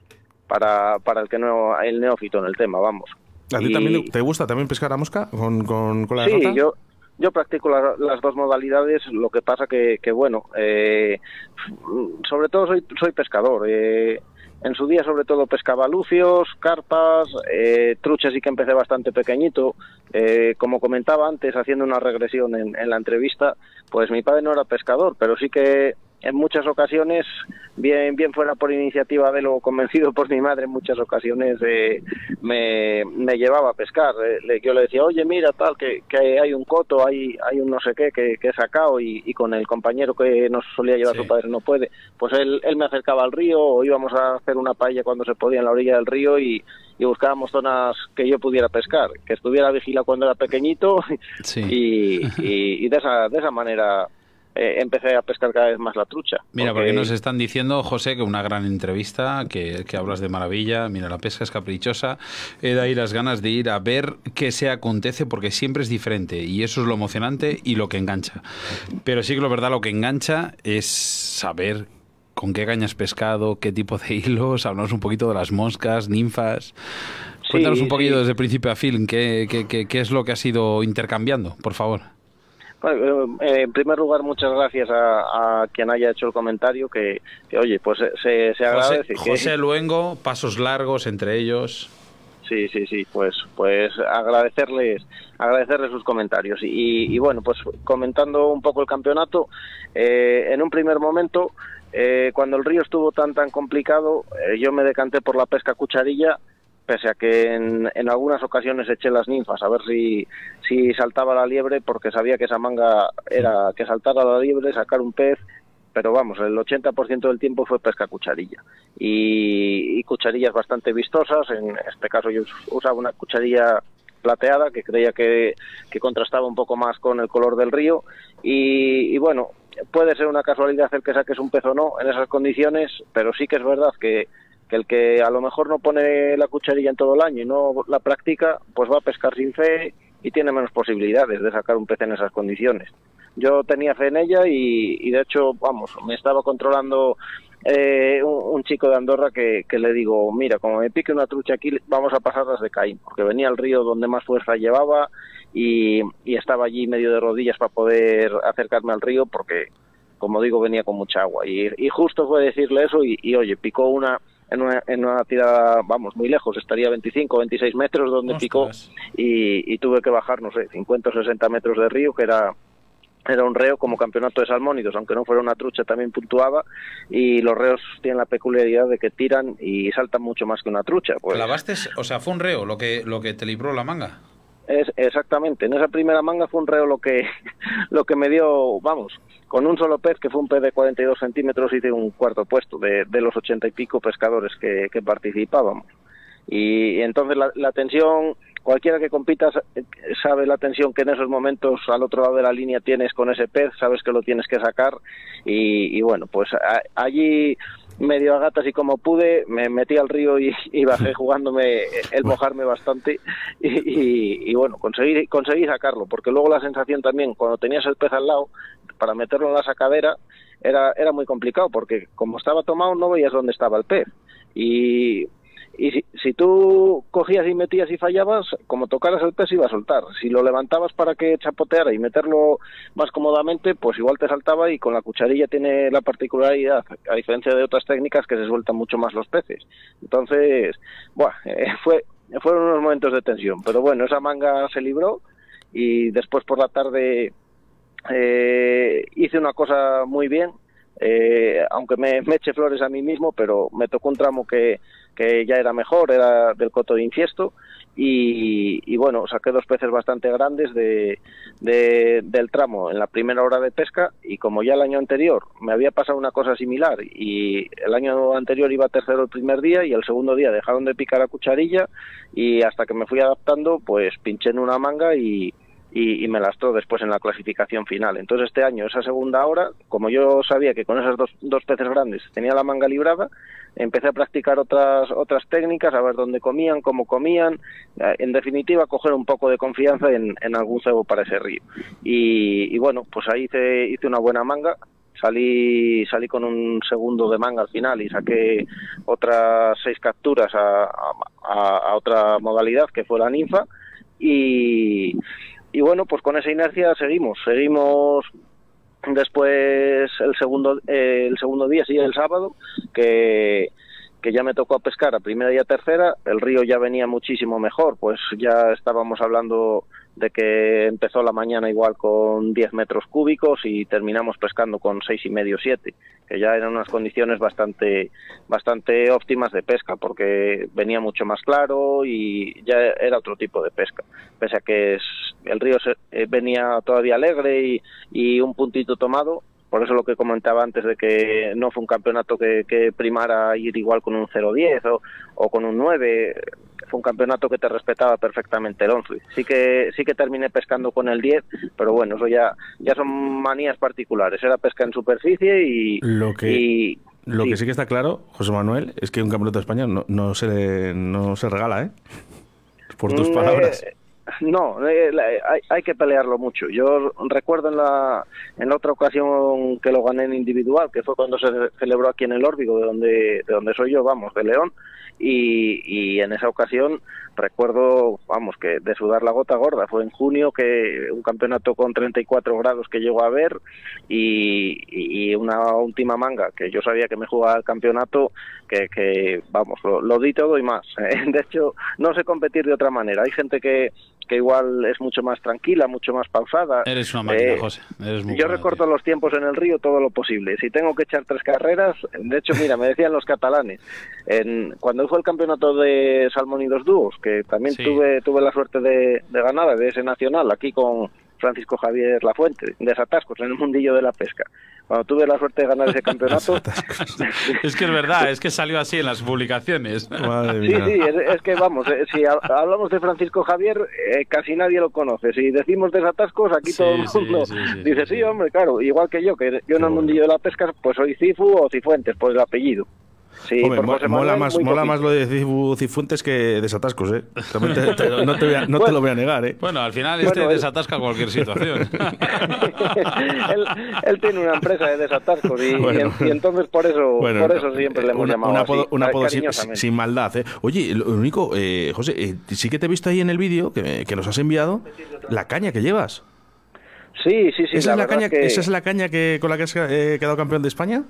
[SPEAKER 6] Para, para el que no, el neófito en el tema, vamos.
[SPEAKER 1] ¿A ti
[SPEAKER 6] Y-
[SPEAKER 1] también te gusta también pescar a mosca con, con cola de
[SPEAKER 6] Sí, yo, yo practico la- las dos modalidades, lo que pasa que, que bueno, eh, sobre todo soy, soy pescador. eh, en su día sobre todo pescaba lucios, carpas, eh, truchas y que empecé bastante pequeñito. Eh, como comentaba antes, haciendo una regresión en, en la entrevista, pues mi padre no era pescador, pero sí que en muchas ocasiones, bien, bien fuera por iniciativa de lo convencido por mi madre, en muchas ocasiones eh, me, me llevaba a pescar. Eh, le- yo le decía, oye, mira, tal, que, que hay un coto, hay, hay un no sé qué que, que he sacado y, y con el compañero que nos solía llevar
[SPEAKER 2] Sí.
[SPEAKER 6] su padre no puede. Pues él, él me acercaba al río o íbamos a hacer una paella cuando se podía en la orilla del río y, y buscábamos zonas que yo pudiera pescar, que estuviera vigilado cuando era pequeñito
[SPEAKER 2] Sí.
[SPEAKER 6] y, y, y de, esa, de esa manera eh, empecé a pescar cada vez más la trucha.
[SPEAKER 2] Mira, porque nos están diciendo, José, que una gran entrevista, que, que hablas de maravilla, mira, la pesca es caprichosa, he de ahí las ganas de ir a ver qué se acontece, porque siempre es diferente, y eso es lo emocionante y lo que engancha. Pero sí que lo verdad, lo que engancha es saber con qué cañas pescado, qué tipo de hilos, hablamos un poquito de las moscas, ninfas.
[SPEAKER 6] Sí,
[SPEAKER 2] Cuéntanos un poquito
[SPEAKER 6] sí.
[SPEAKER 2] desde principio a fin, ¿qué, qué, qué- qué es lo que has ido intercambiando, por favor?
[SPEAKER 6] Bueno, eh, en primer lugar, muchas gracias a, a quien haya hecho el comentario, que, que, oye, pues se, se
[SPEAKER 2] José,
[SPEAKER 6] agradece. que-
[SPEAKER 2] José Luengo, pasos largos entre ellos.
[SPEAKER 6] Sí, sí, sí, pues, pues agradecerles, agradecerles sus comentarios. Y, y bueno, pues comentando un poco el campeonato, eh, en un primer momento, eh, cuando el río estuvo tan, tan complicado, eh, yo me decanté por la pesca cucharilla, pese a que en, en algunas ocasiones eché las ninfas a ver si, si saltaba la liebre, porque sabía que esa manga era que saltara la liebre, sacar un pez, pero vamos, el 80% del tiempo fue pesca cucharilla. Y, y cucharillas bastante vistosas, en este caso yo us- usaba una cucharilla plateada que creía que, que contrastaba un poco más con el color del río y, y bueno, puede ser una casualidad el que saques un pez o no en esas condiciones, pero sí que es verdad que, que el que a lo mejor no pone la cucharilla en todo el año y no la practica, pues va a pescar sin fe y tiene menos posibilidades de sacar un pez en esas condiciones. Yo tenía fe en ella y, de hecho, vamos, me estaba controlando eh, un, chico de Andorra que, le digo, mira, como me pique una trucha aquí, vamos a pasarlas de Caín, porque venía al río donde más fuerza llevaba y, estaba allí medio de rodillas para poder acercarme al río porque, como digo, venía con mucha agua. Y, y justo fue decirle eso y, oye, picó una en una, en una tirada, vamos, muy lejos, estaría 25 26 metros donde picó y, y tuve que bajar, no sé, 50 o 60 metros de río, que era era un reo como campeonato de salmónidos, aunque no fuera una trucha también puntuaba y los reos tienen la peculiaridad de que tiran y saltan mucho más que una trucha. Pues
[SPEAKER 2] ¿Clavaste? O sea, fue un reo lo que, lo que te libró la manga.
[SPEAKER 6] Es, exactamente, en esa primera manga fue un reo lo que lo que me dio, vamos, con un solo pez, que fue un pez de 42 centímetros, hice un cuarto puesto de, de los ochenta y pico pescadores que, que participábamos. Y entonces la, la tensión, cualquiera que compita sa- sabe la tensión que en esos momentos al otro lado de la línea tienes con ese pez, sabes que lo tienes que sacar y, y bueno, pues a- allí medio a gatas y como pude, me metí al río y, y bajé jugándome el mojarme bastante y, y- y bueno, conseguí, conseguí sacarlo, porque luego la sensación también, cuando tenías el pez al lado, para meterlo en la sacadera, era, era muy complicado, porque como estaba tomado no veías dónde estaba el pez. Y, y si, si tú cogías y metías y fallabas, como tocaras el pez iba a soltar. Si lo levantabas para que chapoteara y meterlo más cómodamente, pues igual te saltaba y con la cucharilla tiene la particularidad, a diferencia de otras técnicas, que se sueltan mucho más los peces. Entonces, buah, eh, fue, fueron unos momentos de tensión. Pero bueno, esa manga se libró y después por la tarde eh, hice una cosa muy bien eh, aunque me, me eche flores a mí mismo, pero me tocó un tramo que, que ya era mejor, era del coto de infiesto, y, bueno, saqué dos peces bastante grandes de, de- del tramo en la primera hora de pesca y como ya el año anterior me había pasado una cosa similar y el año anterior iba tercero el primer día y el segundo día dejaron de picar a cucharilla y hasta que me fui adaptando pues pinché en una manga y, y, y me lastró después en la clasificación final. Entonces este año, esa segunda hora, como yo sabía que con esas dos, dos peces grandes tenía la manga librada, empecé a practicar otras otras técnicas, a ver dónde comían, cómo comían, eh, en definitiva coger un poco de confianza en, en algún cebo para ese río. Y, y bueno, pues ahí hice, hice una buena manga, salí salí con un segundo de manga al final y saqué otras seis capturas a, a- a otra modalidad que fue la ninfa. Y, y bueno pues con esa inercia seguimos seguimos después el segundo eh, el segundo día sí el sábado que que ya me tocó a pescar a primera y a tercera, el río ya venía muchísimo mejor, pues ya estábamos hablando de que empezó la mañana igual con 10 metros cúbicos y terminamos pescando con seis y medio, siete, que ya eran unas condiciones bastante, bastante óptimas de pesca, porque venía mucho más claro y ya era otro tipo de pesca, pese a que el río eh, venía todavía alegre y, y un puntito tomado, por eso lo que comentaba antes de que no fue un campeonato que, que primara ir igual con un 0-10 o, o con un 9, fue un campeonato que te respetaba perfectamente el 11. Sí que sí que terminé pescando con el 10, pero bueno, eso ya ya son manías particulares. Era pesca en superficie y
[SPEAKER 1] Lo que-
[SPEAKER 6] y-
[SPEAKER 1] Lo
[SPEAKER 6] sí.
[SPEAKER 1] que sí que está claro, José Manuel, es que un campeonato de España no, no se, no se regala, ¿eh? Por tus
[SPEAKER 6] Mm,
[SPEAKER 1] palabras.
[SPEAKER 6] Eh, no, eh, la- hay, hay que pelearlo mucho. Yo recuerdo en la, en otra ocasión que lo gané en individual, que fue cuando se celebró aquí en el Órbigo, de donde, de donde soy yo, vamos, de León, y, y en esa ocasión recuerdo, vamos, que de sudar la gota gorda. Fue en junio que un campeonato con 34 grados que llegó a ver y, y una última manga que yo sabía que me jugaba el campeonato, que, que vamos, lo, lo di todo y más. De hecho, no sé competir de otra manera. Hay gente que, que igual es mucho más tranquila, mucho más pausada.
[SPEAKER 2] Eres una máquina,
[SPEAKER 6] Eh,
[SPEAKER 2] José. Eres muy
[SPEAKER 6] yo recorto los tiempos en el río todo lo posible. Si tengo que echar tres carreras, de hecho, mira, me decían los catalanes, en, cuando fue el campeonato de Salmónidos Dúos, que también
[SPEAKER 2] Sí.
[SPEAKER 6] tuve tuve la suerte de, de ganar de ese nacional aquí con Francisco Javier Lafuente, de Satascos, en el mundillo de la pesca. Cuando tuve la suerte de ganar ese campeonato,
[SPEAKER 2] Es que es verdad, es que salió así en las publicaciones.
[SPEAKER 1] Madre
[SPEAKER 6] Sí,
[SPEAKER 1] mía.
[SPEAKER 6] sí, es, es que vamos, eh, si ha- hablamos de Francisco Javier, eh, casi nadie lo conoce. Si decimos desatascos, aquí
[SPEAKER 2] Sí,
[SPEAKER 6] todo el mundo
[SPEAKER 2] sí, sí,
[SPEAKER 6] dice,
[SPEAKER 2] sí,
[SPEAKER 6] hombre, claro, igual que yo, que yo en el mundillo de la pesca, pues soy Cifu o Cifuentes, por el apellido. Sí,
[SPEAKER 1] Hombre,
[SPEAKER 6] por
[SPEAKER 1] mo-
[SPEAKER 6] José
[SPEAKER 1] mola, más, mola más lo de Cifu- Cifuentes que desatascos, ¿eh? También te- te- no te, voy a- no te lo voy a negar, ¿eh?
[SPEAKER 2] Bueno, al final este
[SPEAKER 6] Bueno, él-
[SPEAKER 2] desatasca cualquier situación.
[SPEAKER 6] él, él tiene una empresa de desatascos y, y
[SPEAKER 1] Bueno.
[SPEAKER 6] en- y entonces por eso,
[SPEAKER 1] Bueno,
[SPEAKER 6] por eso siempre le hemos
[SPEAKER 1] una-
[SPEAKER 6] llamado
[SPEAKER 1] un apodo,
[SPEAKER 6] así,
[SPEAKER 1] un apodo sin, sin maldad, ¿eh? Oye, lo único, eh, José, eh, sí que te he visto ahí en el vídeo que, que nos has enviado la caña que llevas.
[SPEAKER 6] Sí, sí, sí.
[SPEAKER 1] ¿Esa, es la caña,
[SPEAKER 6] que-
[SPEAKER 1] ¿Esa es la caña que, con la que has eh, quedado campeón de España?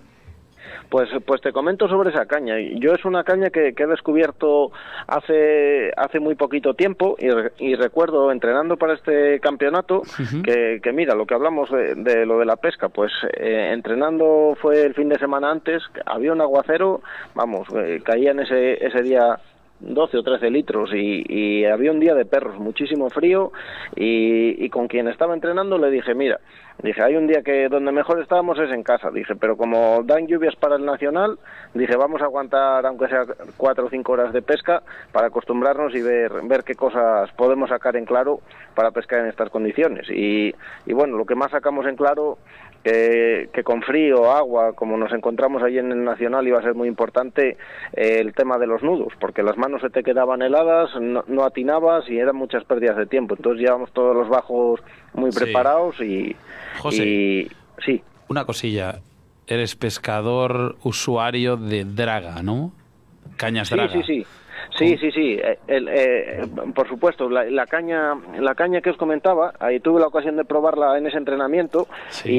[SPEAKER 6] Pues, pues te comento sobre esa caña. Yo es una caña que, que he descubierto hace, hace muy poquito tiempo y, re- y recuerdo entrenando para este campeonato que, que mira, lo que hablamos de, de lo de la pesca, pues eh, entrenando fue el fin de semana antes, había un aguacero, vamos, eh, caían ese, ese día 12 o 13 litros y, y había un día de perros, muchísimo frío y, y con quien estaba entrenando le dije, mira, dije, hay un día que donde mejor estábamos es en casa, dije, pero como dan lluvias para el nacional, dije, vamos a aguantar aunque sea cuatro o cinco horas de pesca para acostumbrarnos y ver, ver qué cosas podemos sacar en claro para pescar en estas condiciones. Y, y bueno, lo que más sacamos en claro que, que con frío, agua, como nos encontramos ahí en el Nacional, iba a ser muy importante eh, el tema de los nudos, porque las manos se te quedaban heladas, no, no atinabas y eran muchas pérdidas de tiempo. Entonces llevamos todos los bajos muy
[SPEAKER 2] Sí.
[SPEAKER 6] preparados y,
[SPEAKER 2] José.
[SPEAKER 6] y sí,
[SPEAKER 2] Una cosilla, eres pescador usuario de draga, ¿no? Cañas
[SPEAKER 6] Sí,
[SPEAKER 2] draga.
[SPEAKER 6] sí, sí. Sí, sí, sí. Eh, el- eh, por supuesto, la, la caña, la caña que os comentaba, ahí tuve la ocasión de probarla en ese entrenamiento
[SPEAKER 2] Sí.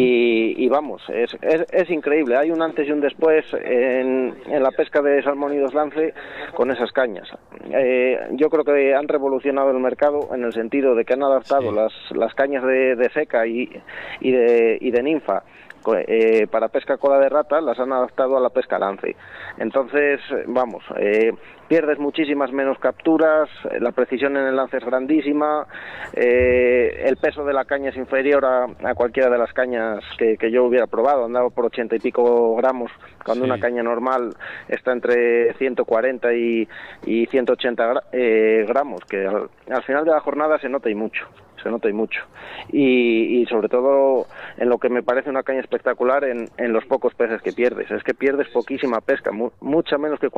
[SPEAKER 6] y, y vamos, es, es, es increíble. Hay un antes y un después en, en la pesca de salmónidos lance con esas cañas. Eh, yo creo que han revolucionado el mercado en el sentido de que han adaptado
[SPEAKER 2] Sí.
[SPEAKER 6] las, las cañas de, de seca y, y, de, y de ninfa eh, para pesca cola de rata las han adaptado a la pesca lance. Entonces, vamos, eh, pierdes muchísimas menos capturas, eh, la precisión en el lance es grandísima, eh, el peso de la caña es inferior a, a cualquiera de las cañas que, que yo hubiera probado, andaba por ochenta y pico gramos, cuando
[SPEAKER 2] Sí.
[SPEAKER 6] una caña normal está entre 140 y, y 180 gra- eh, gramos, que al, al final de la jornada se nota y mucho se nota y mucho. Y, y sobre todo en lo que me parece una caña espectacular en, en los pocos peces que pierdes. Es que pierdes poquísima pesca, mu- mucha menos que,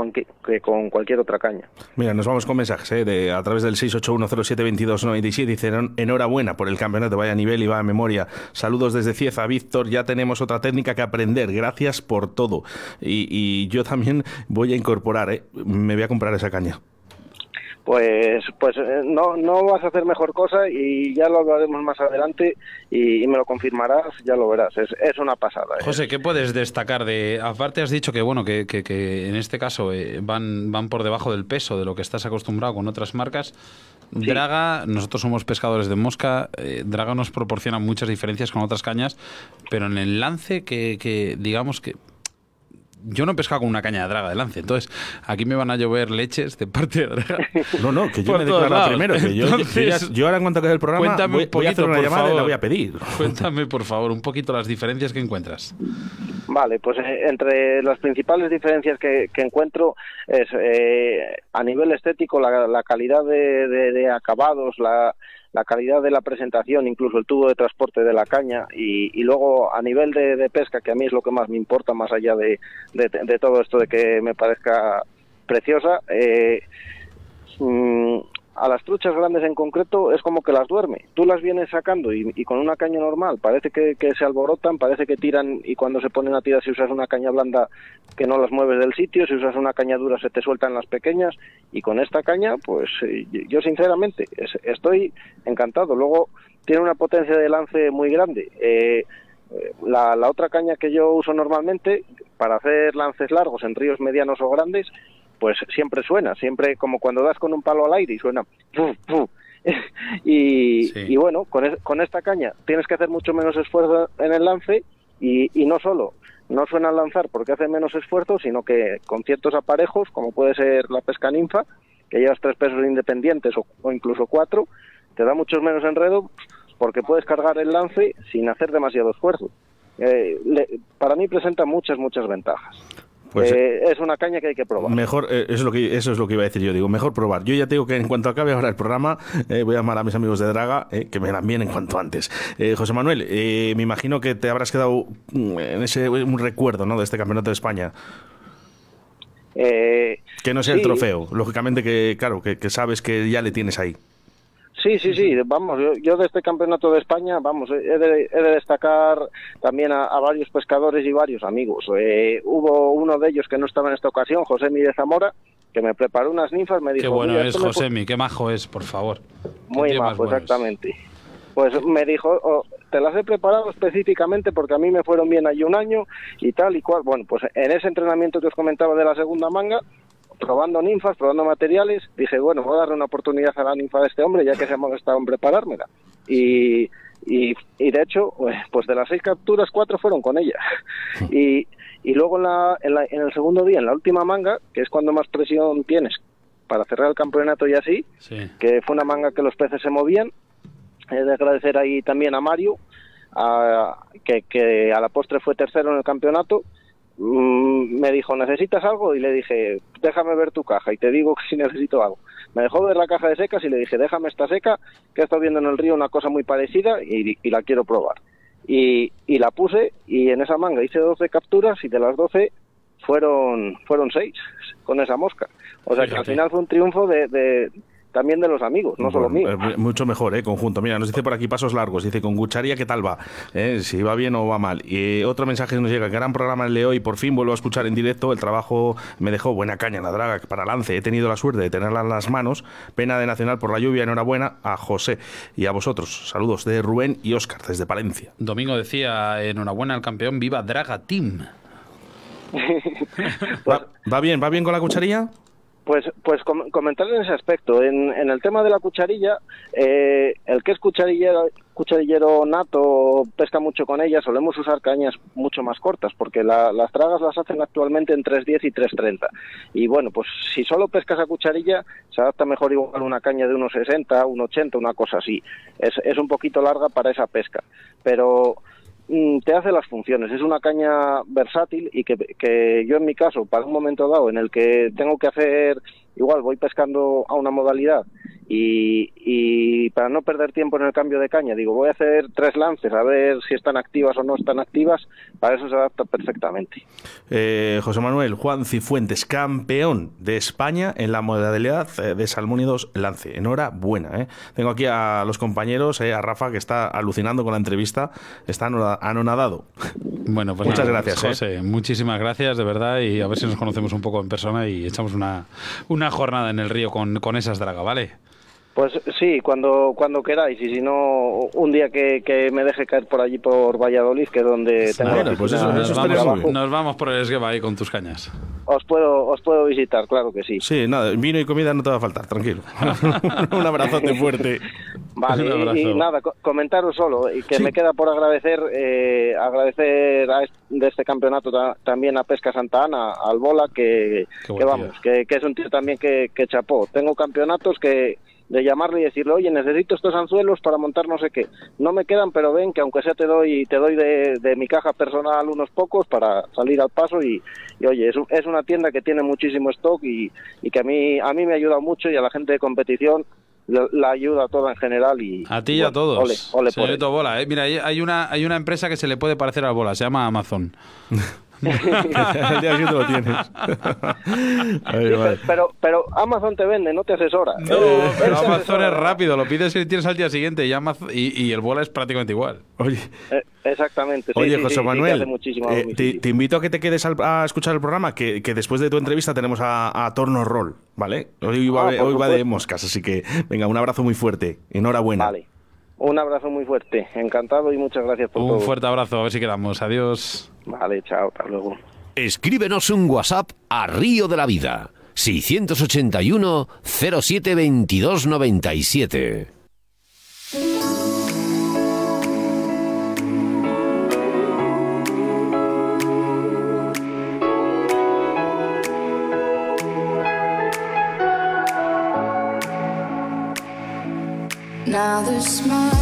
[SPEAKER 6] que con cualquier otra caña.
[SPEAKER 1] Mira, nos vamos con mensajes ¿eh? de, a través del 681072297. Dicen enhorabuena por el campeonato, vaya nivel y vaya memoria. Saludos desde Cieza, Víctor. Ya tenemos otra técnica que aprender. Gracias por todo. Y, y yo también voy a incorporar, ¿eh? me voy a comprar esa caña.
[SPEAKER 6] Pues, pues eh, no, no vas a hacer mejor cosa y ya lo hablaremos más adelante y, y me lo confirmarás, ya lo verás. Es, es una pasada. ¿eh?
[SPEAKER 2] José, ¿qué puedes destacar de...? Aparte has dicho que, bueno, que, que- que en este caso eh, van, van por debajo del peso de lo que estás acostumbrado con otras marcas. Draga, nosotros somos pescadores de mosca, eh, Draga nos proporciona muchas diferencias con otras cañas, pero en el lance que, que digamos que... Yo no he pescado con una caña de draga de lance, entonces aquí me van a llover leches de parte de draga.
[SPEAKER 1] No, no, que yo
[SPEAKER 2] Por
[SPEAKER 1] me
[SPEAKER 2] lados.
[SPEAKER 1] primero. Que yo, yo ya-
[SPEAKER 2] Entonces,
[SPEAKER 1] yo ahora en cuanto acabe el programa
[SPEAKER 2] Cuéntame
[SPEAKER 1] voy,
[SPEAKER 2] un
[SPEAKER 1] voy a hacer
[SPEAKER 2] poquito,
[SPEAKER 1] una llamada y la voy a pedir.
[SPEAKER 2] Cuéntame, por favor, un poquito las diferencias que encuentras.
[SPEAKER 6] Vale, pues eh, entre las principales diferencias que, que encuentro es eh, a nivel estético la, la calidad de, de- de acabados, la, la calidad de la presentación, incluso el tubo de transporte de la caña y, y luego a nivel de, pesca, que a mí es lo que más me importa, más allá de, de- de todo esto de que me parezca preciosa, eh, mm, a las truchas grandes en concreto es como que las duerme. Tú las vienes sacando y, y con una caña normal parece que, se alborotan, parece que tiran y cuando se ponen a tirar si usas una caña blanda que no las mueves del sitio, si usas una caña dura se te sueltan las pequeñas y con esta caña pues eh, yo sinceramente es- estoy encantado. Luego tiene una potencia de lance muy grande. Eh, la otra caña que yo uso normalmente para hacer lances largos en ríos medianos o grandes, pues siempre suena, siempre como cuando das con un palo al aire y suena. y,
[SPEAKER 2] Sí.
[SPEAKER 6] y bueno, con, es- con esta caña tienes que hacer mucho menos esfuerzo en el lance y, y no solo no suena al lanzar porque hace menos esfuerzo, sino que con ciertos aparejos, como puede ser la pesca ninfa, que llevas tres pesos independientes o, o incluso cuatro, te da muchos menos enredo porque puedes cargar el lance sin hacer demasiado esfuerzo. Eh, le- para mí presenta muchas, muchas ventajas.
[SPEAKER 1] Pues,
[SPEAKER 6] Eh, es una caña que hay que probar.
[SPEAKER 1] Mejor, eh, eso, es lo que, eso es lo que iba a decir yo. Digo, mejor probar. Yo ya tengo que, en cuanto acabe ahora el programa, eh, voy a llamar a mis amigos de Draga, eh, que me dan bien en cuanto antes. Eh, José Manuel, eh, me imagino que te habrás quedado mm, en ese un recuerdo ¿no? de este campeonato de España.
[SPEAKER 6] Eh,
[SPEAKER 1] Que no sea el trofeo. Lógicamente que, claro, que, que sabes que ya le tienes ahí.
[SPEAKER 6] Sí, sí, sí, vamos, yo, yo de este campeonato de España, vamos, he de, he de destacar también a, a varios pescadores y varios amigos. Eh, hubo uno de ellos que no estaba en esta ocasión, José Mi de Zamora, que me preparó unas ninfas, me dijo...
[SPEAKER 2] Qué bueno
[SPEAKER 6] "Mira,
[SPEAKER 2] es,
[SPEAKER 6] esto me
[SPEAKER 2] Josemi, qué majo es, por favor.
[SPEAKER 6] Muy majo, exactamente. Pues me dijo, "Oh, te las he preparado específicamente porque a mí me fueron bien allí un año y tal y cual. Bueno, pues en ese entrenamiento que os comentaba de la segunda manga, probando ninfas, probando materiales, dije, bueno, voy a darle una oportunidad a la ninfa de este hombre, ya que se ha molestado en preparármela. Y, y, y de hecho, pues, pues de las seis capturas, cuatro fueron con ella. Y, y luego en, la, en, la- en el segundo día, en la última manga, que es cuando más presión tienes para cerrar el campeonato y así,
[SPEAKER 2] Sí.
[SPEAKER 6] que fue una manga que los peces se movían. He de agradecer ahí también a Mario, a- que, que a la postre fue tercero en el campeonato. Mm, me dijo, ¿necesitas algo? Y le dije, déjame ver tu caja y te digo si necesito algo. Me dejó ver la caja de secas y le dije, déjame esta seca, que he estado viendo en el río una cosa muy parecida y, y la quiero probar. Y, y la puse y en esa manga hice 12 capturas y de las 12 fueron fueron 6 con esa mosca. O sea que al final fue un triunfo de, de- también de los amigos, no solo mío.
[SPEAKER 1] Bueno, eh, mucho mejor, ¿eh? Conjunto. Mira, nos dice por aquí pasos largos. Dice, con Gucharía, ¿qué tal va? ¿Eh? Si va bien o va mal. Y eh, otro mensaje nos llega. Gran programa el de hoy. Por fin vuelvo a escuchar en directo. El trabajo me dejó buena caña en la draga para lance. He tenido la suerte de tenerla en las manos. Pena de Nacional por la lluvia. Enhorabuena a José y a vosotros. Saludos de Rubén y Óscar desde Palencia.
[SPEAKER 2] Domingo decía, enhorabuena al campeón, viva Draga Team.
[SPEAKER 1] ¿Va, va bien? ¿Va bien con la cucharilla?
[SPEAKER 6] Pues, pues com- comentar en ese aspecto. En, en el tema de la cucharilla, eh, el que es cucharillero, cucharillero nato pesca mucho con ella, solemos usar cañas mucho más cortas, porque la- las tragas las hacen actualmente en 3.10 y 3.30. Y bueno, pues si solo pescas a cucharilla, se adapta mejor igual una caña de unos 60, 1,80, una cosa así. Es, es un poquito larga para esa pesca. Pero te hace las funciones. Es una caña versátil y que, que yo en mi caso, para un momento dado en el que tengo que hacer, igual voy pescando a una modalidad y, y para no perder tiempo en el cambio de caña, digo, voy a hacer tres lances a ver si están activas o no están activas, para eso se adapta perfectamente.
[SPEAKER 1] Eh, José Manuel Juan Cifuentes, campeón de España en la modalidad eh, de salmónidos lance. Enhorabuena. ¿eh? Tengo aquí a los compañeros, eh, a Rafa, que está alucinando con la entrevista, está anona- anonadado.
[SPEAKER 2] Bueno, pues
[SPEAKER 1] Muchas
[SPEAKER 2] nada,
[SPEAKER 1] gracias, ¿eh?
[SPEAKER 2] José. Muchísimas gracias, de verdad, y a ver si nos conocemos un poco en persona y echamos una, una jornada en el río con, con esas dragas, ¿vale?
[SPEAKER 6] Pues sí, cuando, cuando queráis, y si no, un día que, que me deje caer por allí por Valladolid, que es donde tengo
[SPEAKER 1] Bueno, pues eso-
[SPEAKER 2] nos, vamos, nos vamos por el esgueva ahí con tus cañas.
[SPEAKER 6] os puedo, os puedo visitar, claro que sí.
[SPEAKER 1] Sí, nada, vino y comida no te va a faltar, tranquilo. Un abrazote fuerte.
[SPEAKER 6] Vale, y, y nada, co- comentaros solo, y que
[SPEAKER 1] Sí.
[SPEAKER 6] me queda por agradecer eh, agradecer a est- de este campeonato ta- también a Pesca Santa Ana, al Bola, que, vamos, que, que es un tío también que, que chapó. Tengo campeonatos que de llamarle y decirle, oye, necesito estos anzuelos para montar no sé qué. No me quedan, pero ven que aunque sea te doy te doy de, de mi caja personal unos pocos para salir al paso y, y, oye, es, un- es una tienda que tiene muchísimo stock y, y que a mí, a mí me ha ayudado mucho y a la gente de competición la, ayuda toda en general y
[SPEAKER 2] A ti y a todos.
[SPEAKER 6] Ole, ole por.
[SPEAKER 2] Bola, ¿eh? Mira, hay- hay una, hay una empresa que se le puede parecer a Bola, se llama Amazon.
[SPEAKER 1] El día que tú lo tienes. Ay,
[SPEAKER 6] Sí,
[SPEAKER 1] vale.
[SPEAKER 6] pero, pero Amazon te vende, no te asesora.
[SPEAKER 2] No,
[SPEAKER 6] Eh,
[SPEAKER 2] pero
[SPEAKER 6] te
[SPEAKER 2] Amazon
[SPEAKER 6] asesora.
[SPEAKER 2] es rápido, lo pides y tienes al día siguiente y, Amazon- y, y el Bola es prácticamente igual.
[SPEAKER 1] Oye,
[SPEAKER 6] Eh, exactamente. sí,
[SPEAKER 1] Oye
[SPEAKER 6] sí,
[SPEAKER 1] José Manuel,
[SPEAKER 6] hace muchísimo a
[SPEAKER 1] eh, te, invito a que te quedes al- a escuchar el programa, que, que después de tu entrevista tenemos a, a Torno Roll, ¿vale? Hoy va,
[SPEAKER 6] Ah,
[SPEAKER 1] hoy va de moscas, así que venga, un abrazo muy fuerte. Enhorabuena.
[SPEAKER 6] Vale. Un abrazo muy fuerte. Encantado y muchas gracias por
[SPEAKER 2] Un
[SPEAKER 6] todo.
[SPEAKER 2] fuerte abrazo, a ver si quedamos. Adiós.
[SPEAKER 6] Vale, chao, hasta luego.
[SPEAKER 3] Escríbenos un WhatsApp a Río de la Vida. 681 07 22 97.
[SPEAKER 7] Now might be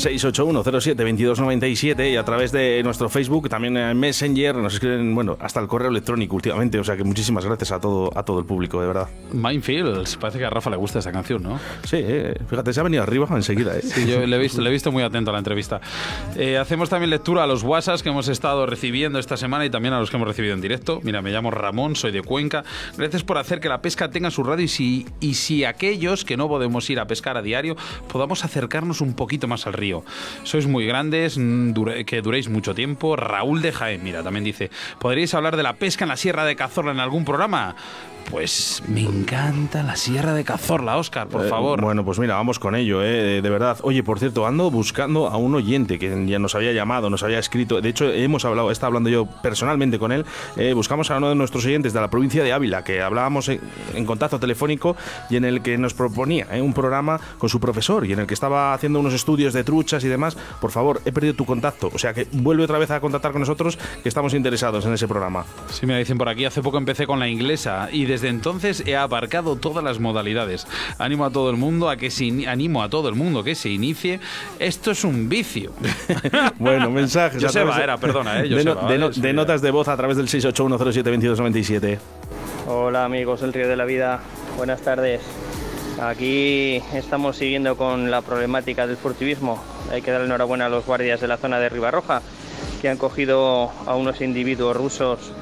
[SPEAKER 1] 681072297 y a través de nuestro Facebook, también en Messenger, nos escriben, bueno, hasta el correo electrónico últimamente, o sea que muchísimas gracias a todo, a todo el público, de verdad.
[SPEAKER 2] Minefields, parece que a Rafa le gusta esa canción, ¿no?
[SPEAKER 1] Sí, eh, fíjate, se ha venido arriba enseguida, ¿eh?
[SPEAKER 2] Sí, yo le he visto, le he visto muy atento a la entrevista. Eh, hacemos también lectura a los WhatsApps que hemos estado recibiendo esta semana y también a los que hemos recibido en directo. Mira, me llamo Ramón, soy de Cuenca. Gracias por hacer que la pesca tenga su radio y si, y si aquellos que no podemos ir a pescar a diario podamos acercarnos un poquito más al río. Sois muy grandes, mm, que duréis mucho tiempo. Raúl de Jaén, mira, también dice, ¿podríais hablar de la pesca en la Sierra de Cazorla en algún programa? Pues me encanta la Sierra de Cazorla, Óscar, por
[SPEAKER 1] Eh,
[SPEAKER 2] favor.
[SPEAKER 1] Bueno, pues mira, vamos con ello, eh, de verdad. Oye, por cierto, ando buscando a un oyente que ya nos había llamado, nos había escrito. De hecho, hemos hablado, está hablando yo personalmente con él. Eh, buscamos a uno de nuestros oyentes de la provincia de Ávila, que hablábamos en, en contacto telefónico y en el que nos proponía eh, un programa con su profesor y en el que estaba haciendo unos estudios de truchas y demás. Por favor, he perdido tu contacto. O sea que vuelve otra vez a contactar con nosotros, que estamos interesados en ese programa.
[SPEAKER 2] Sí, me dicen por aquí, hace poco empecé con la inglesa y desde entonces he abarcado todas las modalidades. Animo a todo el mundo a que se animo a todo el mundo que se inicie. Esto es un vicio.
[SPEAKER 1] Bueno, mensajes.
[SPEAKER 2] Joseba
[SPEAKER 1] de-
[SPEAKER 2] era, perdona, eh,
[SPEAKER 1] de, no-
[SPEAKER 2] Joseba,
[SPEAKER 1] de no-
[SPEAKER 2] ¿vale? Sí,
[SPEAKER 1] de
[SPEAKER 2] ya.
[SPEAKER 1] notas de voz a través del 681072297.
[SPEAKER 8] Hola amigos del Río de la Vida, buenas tardes. Aquí estamos siguiendo con la problemática del furtivismo. Hay que darle enhorabuena a los guardias de la zona de Ribarroja que han cogido a unos individuos rusos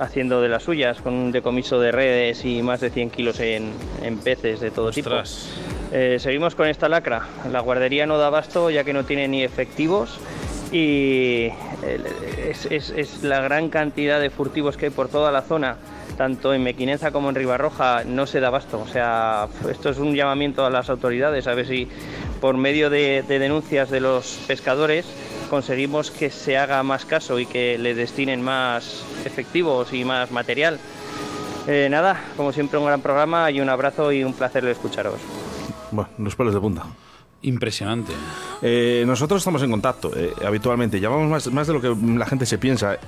[SPEAKER 8] haciendo de las suyas con un decomiso de redes y más de 100 kilos en, en peces de todo
[SPEAKER 2] Ostras.
[SPEAKER 8] tipo. Eh, seguimos con esta lacra. La guardería no da abasto ya que no tiene ni efectivos y es, es- es la gran cantidad de furtivos que hay por toda la zona, tanto en Mequinenza como en Ribarroja, no se da abasto. O sea, esto es un llamamiento a las autoridades a ver si por medio de, de denuncias de los pescadores conseguimos que se haga más caso y que le destinen más efectivos y más material. Eh, nada, como siempre un gran programa y un abrazo y un placer de escucharos.
[SPEAKER 1] Bueno, los pelos de punta.
[SPEAKER 2] Impresionante.
[SPEAKER 1] Eh, nosotros estamos en contacto eh, habitualmente, llamamos más, más de lo que la gente se piensa.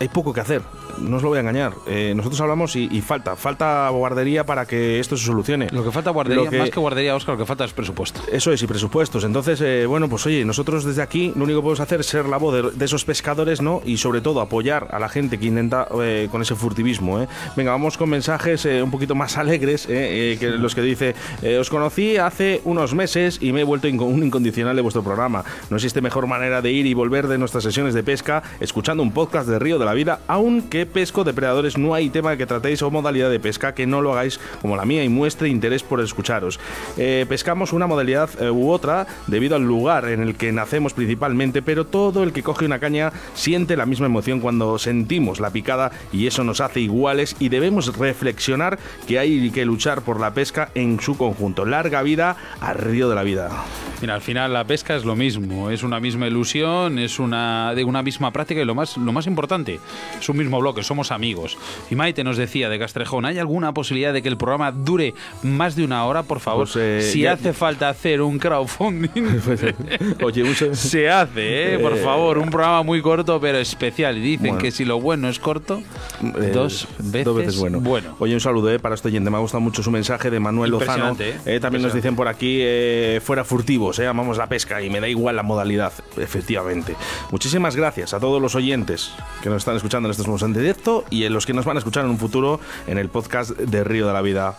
[SPEAKER 1] Hay poco que hacer, no os lo voy a engañar. Eh, nosotros hablamos y, y falta, falta guardería para que esto se solucione.
[SPEAKER 2] Lo que falta guardería,
[SPEAKER 1] que-
[SPEAKER 2] más que guardería, Oscar, lo que falta es presupuesto.
[SPEAKER 1] Eso es, y presupuestos. Entonces, eh, bueno, pues oye, nosotros desde aquí lo único que podemos hacer es ser la voz de, de esos pescadores, ¿no? Y sobre todo apoyar a la gente que intenta eh, con ese furtivismo, ¿eh? Venga, vamos con mensajes un poquito más alegres, que los que dice, os conocí hace unos meses y me he vuelto un incondicional de vuestro programa. No existe mejor manera de ir y volver de nuestras sesiones de pesca escuchando un podcast de Río de la Vida, aunque pesco depredadores no hay tema que tratéis o modalidad de pesca que no lo hagáis como la mía y muestre interés por escucharos. Eh, pescamos una modalidad eh, u otra debido al lugar en el que nacemos principalmente, pero todo el que coge una caña siente la misma emoción cuando sentimos la picada y eso nos hace iguales y debemos reflexionar que hay que luchar por la pesca en su conjunto. Larga vida al río de la vida.
[SPEAKER 2] Mira, al final la pesca es lo mismo, es una misma ilusión, es una de una misma práctica y lo más lo más importante, es un mismo bloque, somos amigos. Y Maite nos decía de Castrejón, ¿hay alguna posibilidad de que el programa dure más de una hora, por favor?
[SPEAKER 1] Pues, eh,
[SPEAKER 2] si
[SPEAKER 1] ya-
[SPEAKER 2] hace falta hacer un crowdfunding,
[SPEAKER 1] Oye, mucho-
[SPEAKER 2] se hace, ¿eh? Por
[SPEAKER 1] Eh,
[SPEAKER 2] favor, un programa muy corto pero especial. Y dicen
[SPEAKER 1] Bueno.
[SPEAKER 2] que si lo bueno es corto,
[SPEAKER 1] Eh,
[SPEAKER 2] dos veces,
[SPEAKER 1] bueno.
[SPEAKER 2] bueno.
[SPEAKER 1] Oye, un saludo eh, para este oyente. Me ha gustado mucho su mensaje de Manuel Lozano.
[SPEAKER 2] ¿eh?
[SPEAKER 1] Eh, también nos dicen por aquí, eh, fuera furtivos, eh, amamos la pesca y me da igual la modalidad, efectivamente. Muchísimas gracias a todos los oyentes que nos están escuchando en estos momentos en directo y en los que nos van a escuchar en un futuro en el podcast de Río de la Vida.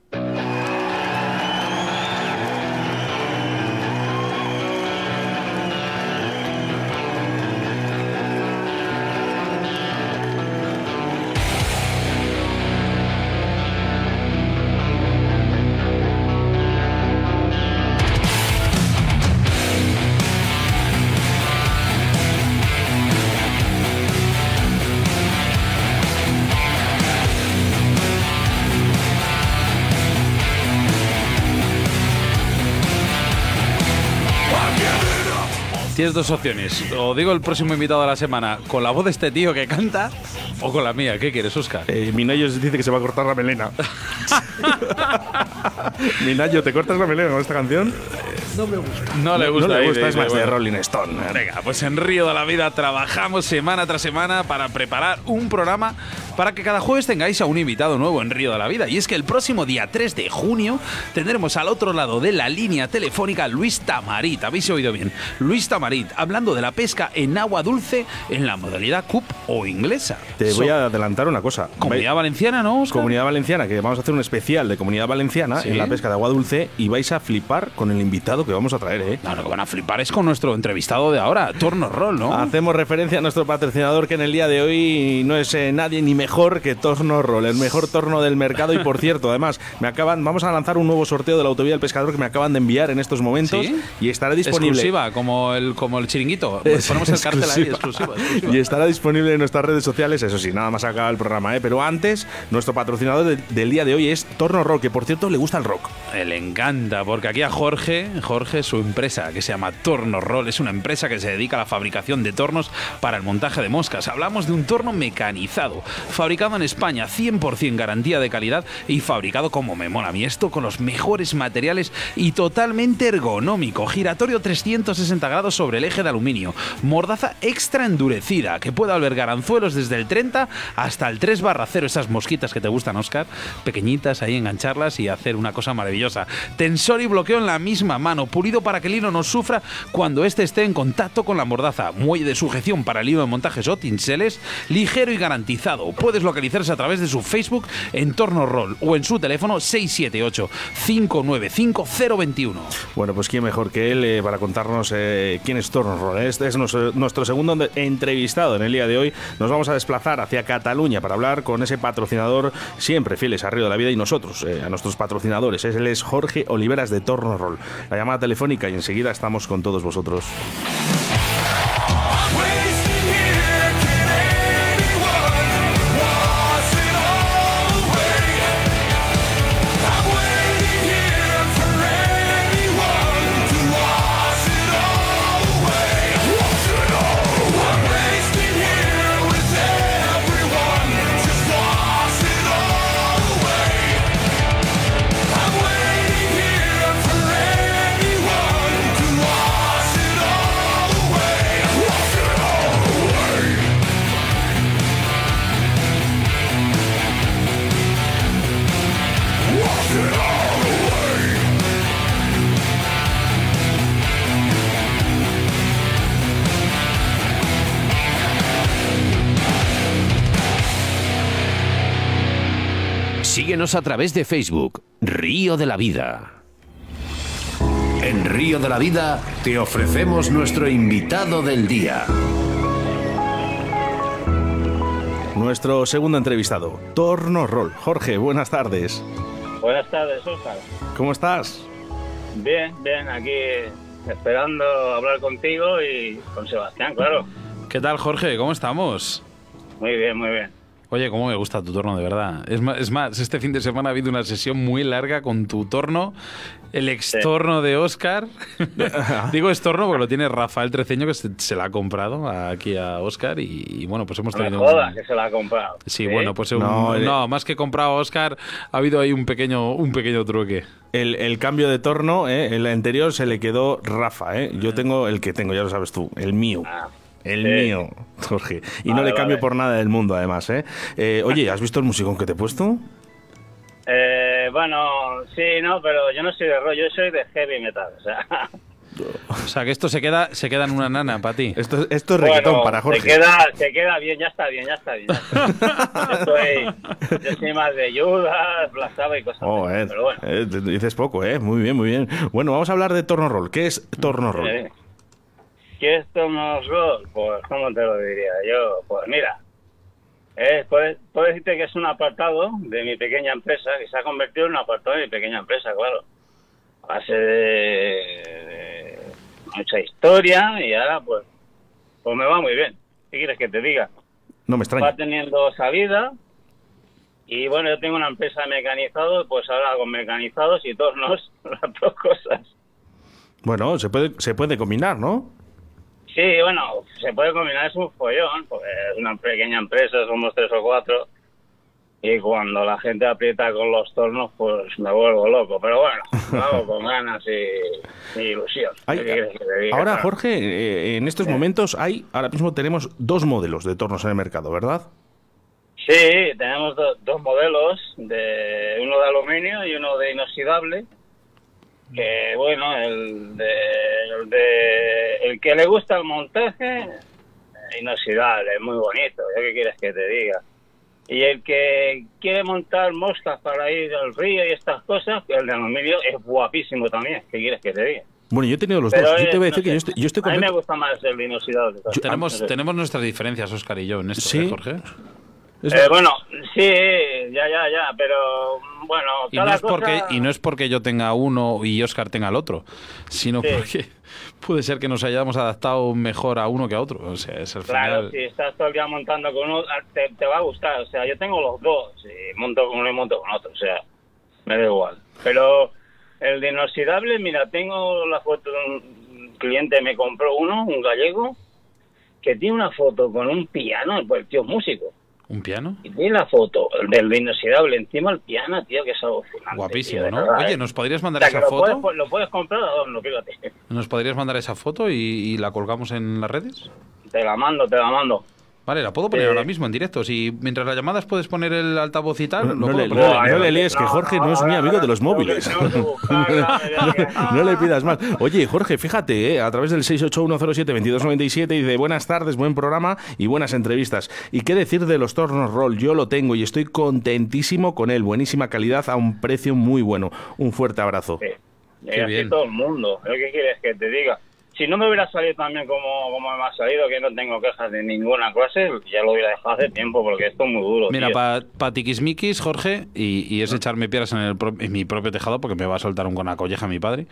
[SPEAKER 2] Tienes dos opciones. O digo el próximo invitado de la semana con la voz de este tío que canta o con la mía. ¿Qué quieres, Oscar?
[SPEAKER 1] Eh, Minayo dice que se va a cortar la melena. Minayo, ¿te cortas la melena con esta canción?
[SPEAKER 2] No le gusta.
[SPEAKER 1] No le
[SPEAKER 2] dice,
[SPEAKER 1] gusta, es más de. Rolling Stone.
[SPEAKER 2] Venga, pues en Río de la Vida trabajamos semana tras semana para preparar un programa para que cada jueves tengáis a un invitado nuevo en Río de la Vida. Y es que el próximo día 3 de junio tendremos al otro lado de la línea telefónica Luis Tamarit. ¿Habéis oído bien? Luis Tamarit, hablando de la pesca en agua dulce en la modalidad CUP o inglesa.
[SPEAKER 1] Te
[SPEAKER 2] So-
[SPEAKER 1] voy a adelantar una cosa.
[SPEAKER 2] Comunidad Valenciana, ¿no?
[SPEAKER 1] Comunidad Valenciana, que vamos a hacer un especial de Comunidad Valenciana
[SPEAKER 2] Sí.
[SPEAKER 1] en la pesca de agua dulce y vais a flipar con el invitado que vamos a traer, ¿eh?
[SPEAKER 2] No, lo que van a flipar es con nuestro entrevistado de ahora, Torno Roll, ¿no?
[SPEAKER 1] Hacemos referencia a nuestro patrocinador que en el día de hoy no es eh, nadie ni mejor que Torno Roll, el mejor torno del mercado y por cierto, además, me acaban vamos a lanzar un nuevo sorteo de la autovía del pescador que me acaban de enviar en estos momentos
[SPEAKER 2] ¿Sí?
[SPEAKER 1] y estará disponible
[SPEAKER 2] Exclusiva, como el, como el chiringuito. Pues
[SPEAKER 1] Es
[SPEAKER 2] ponemos el cartel ahí,
[SPEAKER 1] exclusiva. Y estará disponible en nuestras redes sociales, eso sí, nada más acaba el programa, ¿eh? Pero antes, nuestro patrocinador de- del día de hoy es Torno Rock, que por cierto le gusta el rock.
[SPEAKER 2] Eh, Le encanta, porque aquí a Jorge, Jorge, su empresa, que se llama Torno Roll, es una empresa que se dedica a la fabricación de tornos para el montaje de moscas. Hablamos de un torno mecanizado, fabricado en España, 100% garantía de calidad y fabricado como me mola a mí esto, con los mejores materiales y totalmente ergonómico. Giratorio 360 grados sobre el eje de aluminio. Mordaza extra endurecida, que puede albergar anzuelos desde el 30 hasta el 3 barra 0. Esas mosquitas que te gustan, Oscar, pequeñitas ahí, engancharlas y hacer una cosa maravillosa. Tensor y bloqueo en la misma mano. pulido para que el hilo no sufra cuando éste esté en contacto con la mordaza. Muelle de sujeción para el hilo de montajes o tinseles, ligero y garantizado. Puedes localizarse a través de su Facebook Entorno Roll o en su teléfono 678-595-021.
[SPEAKER 1] Bueno, pues quién mejor que él eh, para contarnos eh, quién es Torno Roll. Este es nuestro, segundo entrevistado en el día de hoy. Nos vamos a desplazar hacia Cataluña para hablar con ese patrocinador siempre fieles a Río de la Vida y nosotros, eh, a nuestros patrocinadores. Él es Jorge Oliveras de Torno Roll. La llamada telefónica y enseguida estamos con todos vosotros.
[SPEAKER 3] Síguenos a través de Facebook, Río de la Vida. En Río de la Vida te ofrecemos nuestro invitado del día.
[SPEAKER 1] Nuestro segundo entrevistado, Torno Roll. Jorge, buenas tardes.
[SPEAKER 9] Buenas tardes, Oscar.
[SPEAKER 1] ¿Cómo estás?
[SPEAKER 9] Bien, bien, aquí esperando hablar contigo y con Sebastián, claro.
[SPEAKER 2] ¿Qué tal, Jorge? ¿Cómo estamos?
[SPEAKER 9] Muy bien, muy bien.
[SPEAKER 2] Oye, cómo me gusta tu torno, de verdad. Es más, es más, este fin de semana ha habido una sesión muy larga con tu torno, el extorno de Oscar. Digo extorno porque lo tiene Rafael Treceño, que se, se la ha comprado aquí a Oscar. Y, y bueno, pues hemos
[SPEAKER 9] No
[SPEAKER 2] tenido.
[SPEAKER 9] jodas
[SPEAKER 2] un-
[SPEAKER 9] que se la ha comprado.
[SPEAKER 2] Sí, bueno, pues un-
[SPEAKER 1] No,
[SPEAKER 2] no, más que comprado a Oscar, ha habido ahí un pequeño, un pequeño truque.
[SPEAKER 1] El, el cambio de torno, ¿eh? el anterior se le quedó Rafa. ¿eh? Yo tengo el que tengo, ya lo sabes tú, el mío.
[SPEAKER 9] Ah,
[SPEAKER 1] El mío, Jorge. Y no le cambio
[SPEAKER 9] vale.
[SPEAKER 1] por nada del mundo, además. ¿eh? Eh, oye, ¿has visto el musicón que te he puesto?
[SPEAKER 9] Eh, bueno, sí, no, pero yo no soy de rock, yo soy de heavy metal. O sea,
[SPEAKER 2] O sea, que esto se queda, se queda en una nana para ti.
[SPEAKER 1] Esto, esto es reggaetón
[SPEAKER 9] bueno,
[SPEAKER 1] para Jorge.
[SPEAKER 9] Se queda, se queda bien, ya está bien, ya está bien. ya está. yo, soy, yo soy más de Black Sabbath y cosas
[SPEAKER 1] Oh,
[SPEAKER 9] así,
[SPEAKER 1] eh,
[SPEAKER 9] pero bueno.
[SPEAKER 1] eh, dices poco, ¿eh? Muy bien, muy bien. Bueno, vamos a hablar de torno roll. ¿Qué es torno roll?
[SPEAKER 9] Eh, ¿Qué es Thomas Roll? Pues, ¿cómo te lo diría yo? Pues mira, eh, puedes, puedo decirte que es un apartado de mi pequeña empresa, que se ha convertido en un apartado de mi pequeña empresa, claro. A base de, de mucha historia y ahora pues, pues me va muy bien. ¿Qué quieres que te diga?
[SPEAKER 1] No me
[SPEAKER 9] Va
[SPEAKER 1] extraña.
[SPEAKER 9] teniendo salida y bueno, yo tengo una empresa de mecanizados, pues ahora con mecanizados y tornos, las dos cosas.
[SPEAKER 1] Bueno, se puede, se puede combinar, ¿no?
[SPEAKER 9] Sí, bueno, se puede combinar, es un follón, porque es una pequeña empresa, somos tres o cuatro, y cuando la gente aprieta con los tornos, pues me vuelvo loco. Pero bueno, lo hago con ganas y, y ilusión.
[SPEAKER 1] Ahora,
[SPEAKER 9] Claro.
[SPEAKER 1] Jorge, eh, en estos momentos hay, ahora mismo tenemos dos modelos de tornos en el mercado, ¿verdad?
[SPEAKER 9] Sí, tenemos do- dos modelos, de uno de aluminio y uno de inoxidable. Que bueno, el de, el de el que le gusta el montaje, eh, inoxidable, muy bonito. ¿yo ¿Qué quieres que te diga? Y el que quiere montar moscas para ir al río y estas cosas, el de aluminio es guapísimo también. ¿Qué quieres que te diga?
[SPEAKER 1] Bueno, yo he tenido los
[SPEAKER 9] Pero
[SPEAKER 1] dos. Yo
[SPEAKER 9] es-
[SPEAKER 1] te voy a
[SPEAKER 9] no
[SPEAKER 1] decir que yo estoy, yo estoy
[SPEAKER 9] A mí me gusta más el inoxidable.
[SPEAKER 2] tenemos,
[SPEAKER 9] No sé.
[SPEAKER 2] tenemos nuestras diferencias, Oscar y yo, en esto,
[SPEAKER 1] Sí.
[SPEAKER 2] ¿eh, Jorge?
[SPEAKER 9] Eh, bueno, sí, ya, ya, ya, pero bueno,
[SPEAKER 2] Y no, es porque, y no es porque yo tenga uno y Oscar tenga el otro, sino
[SPEAKER 9] Sí.
[SPEAKER 2] porque puede ser que nos hayamos adaptado mejor a uno que a otro. O sea, es al
[SPEAKER 9] Claro,
[SPEAKER 2] final.
[SPEAKER 9] si estás todo el día montando con uno, ah, te, te va a gustar. O sea, yo tengo los dos, y monto con uno y monto con otro, o sea, me da igual. Pero el de inoxidable, mira, tengo la foto de un cliente, me compró uno, un gallego, que tiene una foto con un piano, pues el tío es músico.
[SPEAKER 2] ¿Un piano?
[SPEAKER 9] Y tiene la foto del de inoxidable encima el piano, tío, que es alucinante.
[SPEAKER 2] Guapísimo,
[SPEAKER 9] tío,
[SPEAKER 2] ¿no?
[SPEAKER 9] verdad,
[SPEAKER 2] Oye,
[SPEAKER 9] ¿eh?
[SPEAKER 2] ¿nos podrías
[SPEAKER 9] O
[SPEAKER 2] mandar
[SPEAKER 9] sea,
[SPEAKER 2] esa
[SPEAKER 9] lo
[SPEAKER 2] foto?
[SPEAKER 9] puedes, lo puedes comprar a dónde, fíjate.
[SPEAKER 2] ¿Nos podrías mandar esa foto y, y la colgamos en las redes?
[SPEAKER 9] Te la mando, te la mando.
[SPEAKER 2] Vale, la puedo poner
[SPEAKER 9] Eh.
[SPEAKER 2] ahora mismo en directo. Si mientras las llamadas puedes poner el altavoz y tal,
[SPEAKER 1] No,
[SPEAKER 2] lo
[SPEAKER 1] no
[SPEAKER 2] puedo
[SPEAKER 1] le,
[SPEAKER 2] poner.
[SPEAKER 1] no le- no le líes, que Jorge no es muy amigo de los móviles. No le pidas más. Oye, Jorge, fíjate, eh, a través del 681072297 dice buenas tardes, buen programa y buenas entrevistas. ¿Y qué decir de los tornos roll? Yo lo tengo y estoy contentísimo con él. Buenísima calidad a un precio muy bueno. Un fuerte abrazo.
[SPEAKER 9] Y así todo el mundo. ¿Lo que quieres que te diga? Si no me hubiera salido también como, como me ha salido, que no tengo quejas de ninguna clase, ya lo hubiera dejado hace tiempo, porque esto es muy duro.
[SPEAKER 2] Mira, para tiquismiquis, Jorge, y, y es echarme piedras en, el pro- en mi propio tejado porque me va a soltar un con la colleja mi padre.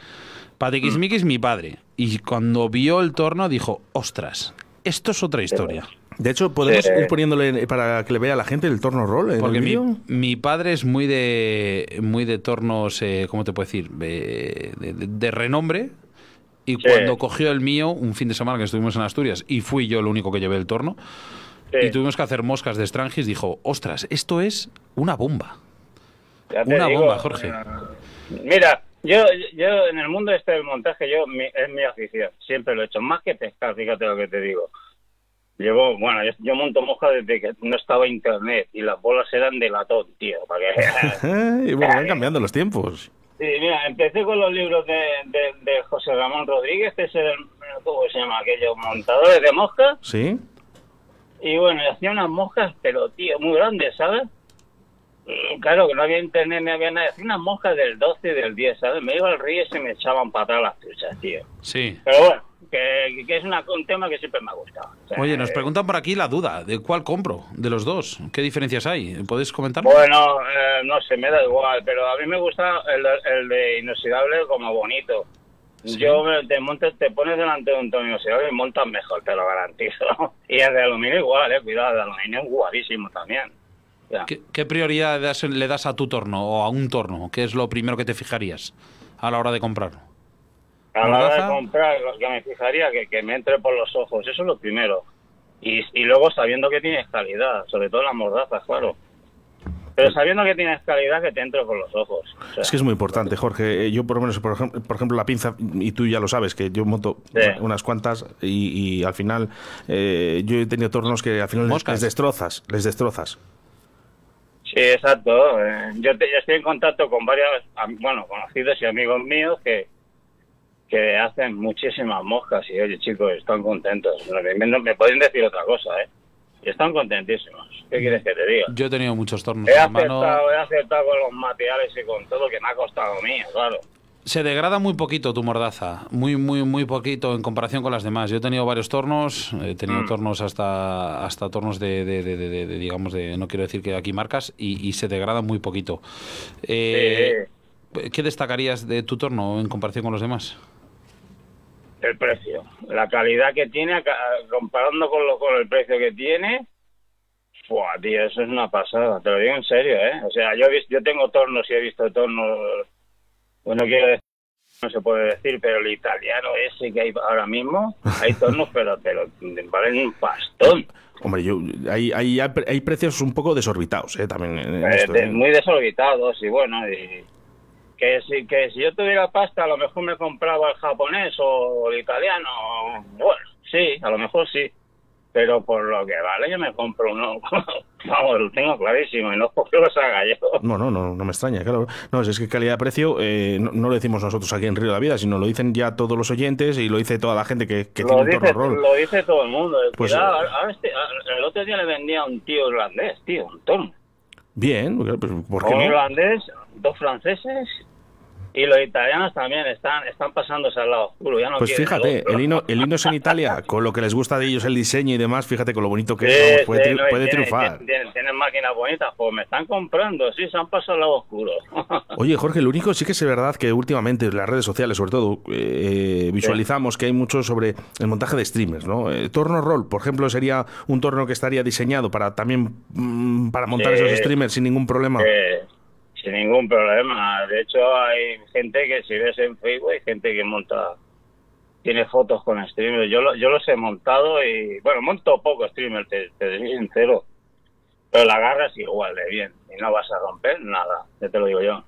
[SPEAKER 2] Para tiquismiquis, mi padre. Y cuando vio el torno dijo, ostras, esto es otra historia.
[SPEAKER 1] De hecho, podemos
[SPEAKER 2] Sí.
[SPEAKER 1] ir poniéndole para que le vea a la gente el torno roll. en
[SPEAKER 2] Porque
[SPEAKER 1] el
[SPEAKER 2] mi, mi padre es muy de muy de tornos, eh, ¿cómo te puedo decir? De, de- de- de renombre. Y cuando cogió el mío, un fin de semana que estuvimos en Asturias, y fui yo el único que llevé el torno, y tuvimos que hacer moscas de Strangis, dijo, ostras, esto es una bomba. Una
[SPEAKER 9] digo,
[SPEAKER 2] bomba, Jorge.
[SPEAKER 9] eh, Mira, yo, yo en el mundo este del montaje, yo mi- es mi afición, siempre lo he hecho, más que pescar, fíjate lo que te digo. Llevo, bueno, yo, yo monto moja desde que no estaba internet y las bolas eran de latón, tío, para que...
[SPEAKER 1] y bueno, van cambiando los tiempos.
[SPEAKER 9] Sí, mira, empecé con los libros de, de, de José Ramón Rodríguez, que es el, ¿cómo se llama aquello? Montadores de moscas.
[SPEAKER 1] ¿Sí?
[SPEAKER 9] Y bueno, hacía unas moscas, pero tío, muy grandes, ¿sabes? Y claro, que no había internet ni había nada. Hacía unas moscas del 12 y del 10, ¿sabes? Me iba al río y se me echaban para atrás las truchas, tío.
[SPEAKER 2] Sí.
[SPEAKER 9] Pero bueno, que, que es una, un tema que siempre me ha gustado. O sea,
[SPEAKER 2] Oye, nos
[SPEAKER 9] eh,
[SPEAKER 2] preguntan por aquí la duda, ¿de cuál compro? De los dos. ¿Qué diferencias hay? ¿Puedes comentarlo?
[SPEAKER 9] Bueno, eh, no sé, me da igual, pero a mí me gusta el, el de inoxidable como bonito. Yo me- te montes, te pones delante de un tono inoxidable y montas mejor, te lo garantizo. Y el de aluminio igual, eh, cuidado, el de aluminio es guapísimo también. Ya.
[SPEAKER 2] ¿Qué, qué prioridad le das a tu torno o a un torno? ¿Qué es lo primero que te fijarías a la hora de comprarlo?
[SPEAKER 9] A la hora de comprar, lo que me fijaría que, que me entre por los ojos, eso es lo primero. Y, y luego sabiendo que tienes calidad, sobre todo las mordazas, claro. Pero sabiendo que tienes calidad, que te entre por los ojos. O sea,
[SPEAKER 1] Es que es muy importante, Jorge. Eh, Yo, por lo menos, por ejemplo, por ejemplo, la pinza, y tú ya lo sabes, que yo monto
[SPEAKER 9] Sí.
[SPEAKER 1] unas cuantas y, y al final eh, yo he tenido tornos que al final les, les destrozas, les destrozas.
[SPEAKER 9] Sí, exacto. Eh, Yo, te- yo estoy en contacto con varios, bueno, conocidos y amigos míos que, que hacen muchísimas moscas y, oye, chicos, están contentos. Me, me- me pueden decir otra cosa, ¿eh? Y están contentísimos. ¿Qué quieres que te diga?
[SPEAKER 2] Yo he tenido muchos tornos
[SPEAKER 9] He
[SPEAKER 2] en mano.
[SPEAKER 9] he acertado con los materiales y con todo que me ha costado a mí, claro.
[SPEAKER 2] Se degrada muy poquito tu mordaza, muy, muy, muy poquito en comparación con las demás. Yo he tenido varios tornos, he
[SPEAKER 9] Mm.
[SPEAKER 2] tenido tornos hasta, hasta tornos de, de- de- de- digamos, de, no quiero decir que aquí marcas, y, y se degrada muy poquito. Eh, ¿Qué destacarías de tu torno en comparación con los demás?
[SPEAKER 9] El precio, la calidad que tiene, comparando con, lo, con el precio que tiene, ¡fua, tío, eso es una pasada, te lo digo en serio, ¿eh? O sea, yo, he vis- yo tengo tornos y he visto tornos, bueno, quiero decir, no se puede decir, pero el italiano ese que hay ahora mismo, hay tornos, pero, pero valen un pastón.
[SPEAKER 1] Hombre, yo, hay, hay, hay precios un poco desorbitados, eh, también. en
[SPEAKER 9] Eh,
[SPEAKER 1] esto, eh.
[SPEAKER 9] muy desorbitados y bueno y que si que si yo tuviera pasta a lo mejor me compraba el japonés o el italiano bueno sí a lo mejor sí pero por lo que vale yo me compro uno vamos lo tengo clarísimo y no porque los haga yo
[SPEAKER 1] No, no, no, no me extraña, claro. No, es que calidad-precio eh, no, no lo decimos nosotros aquí en Río de la Vida, sino lo dicen ya todos los oyentes y lo dice toda la gente que, que tiene un torno roll.
[SPEAKER 9] lo dice todo el mundo
[SPEAKER 1] Pues,
[SPEAKER 9] Cuidado,
[SPEAKER 1] eh,
[SPEAKER 9] ahora- ahora este- el otro día le vendía a un tío irlandés tío un torno
[SPEAKER 1] Bien, pues, ¿por qué
[SPEAKER 9] un
[SPEAKER 1] no?
[SPEAKER 9] irlandés dos franceses y los italianos también están están pasándose al lado oscuro ya no
[SPEAKER 1] Pues fíjate, el hino, el hino es en Italia, con lo que les gusta de ellos el diseño y demás, fíjate con lo bonito que
[SPEAKER 9] Sí,
[SPEAKER 1] es, vamos, puede,
[SPEAKER 9] sí,
[SPEAKER 1] tri-
[SPEAKER 9] no, y
[SPEAKER 1] puede
[SPEAKER 9] tienen-
[SPEAKER 1] triunfar.
[SPEAKER 9] Tienen, tienen máquinas bonitas, pues me están comprando, sí, se han pasado al lado oscuro.
[SPEAKER 1] Oye, Jorge, lo único sí que es verdad que últimamente en las redes sociales, sobre todo, eh, visualizamos que hay mucho sobre el montaje de streamers, ¿no? Eh, torno roll, por ejemplo, sería un torno que estaría diseñado para también mm, para montar esos streamers sin ningún problema.
[SPEAKER 9] Eh, sin ningún problema. De hecho, hay gente que si ves en Facebook, hay gente que monta, tiene fotos con streamers. Yo, lo- yo los he montado y, bueno, monto poco streamer, te, te soy sincero. Pero la agarras igual de bien y no vas a romper nada, ya te lo digo yo.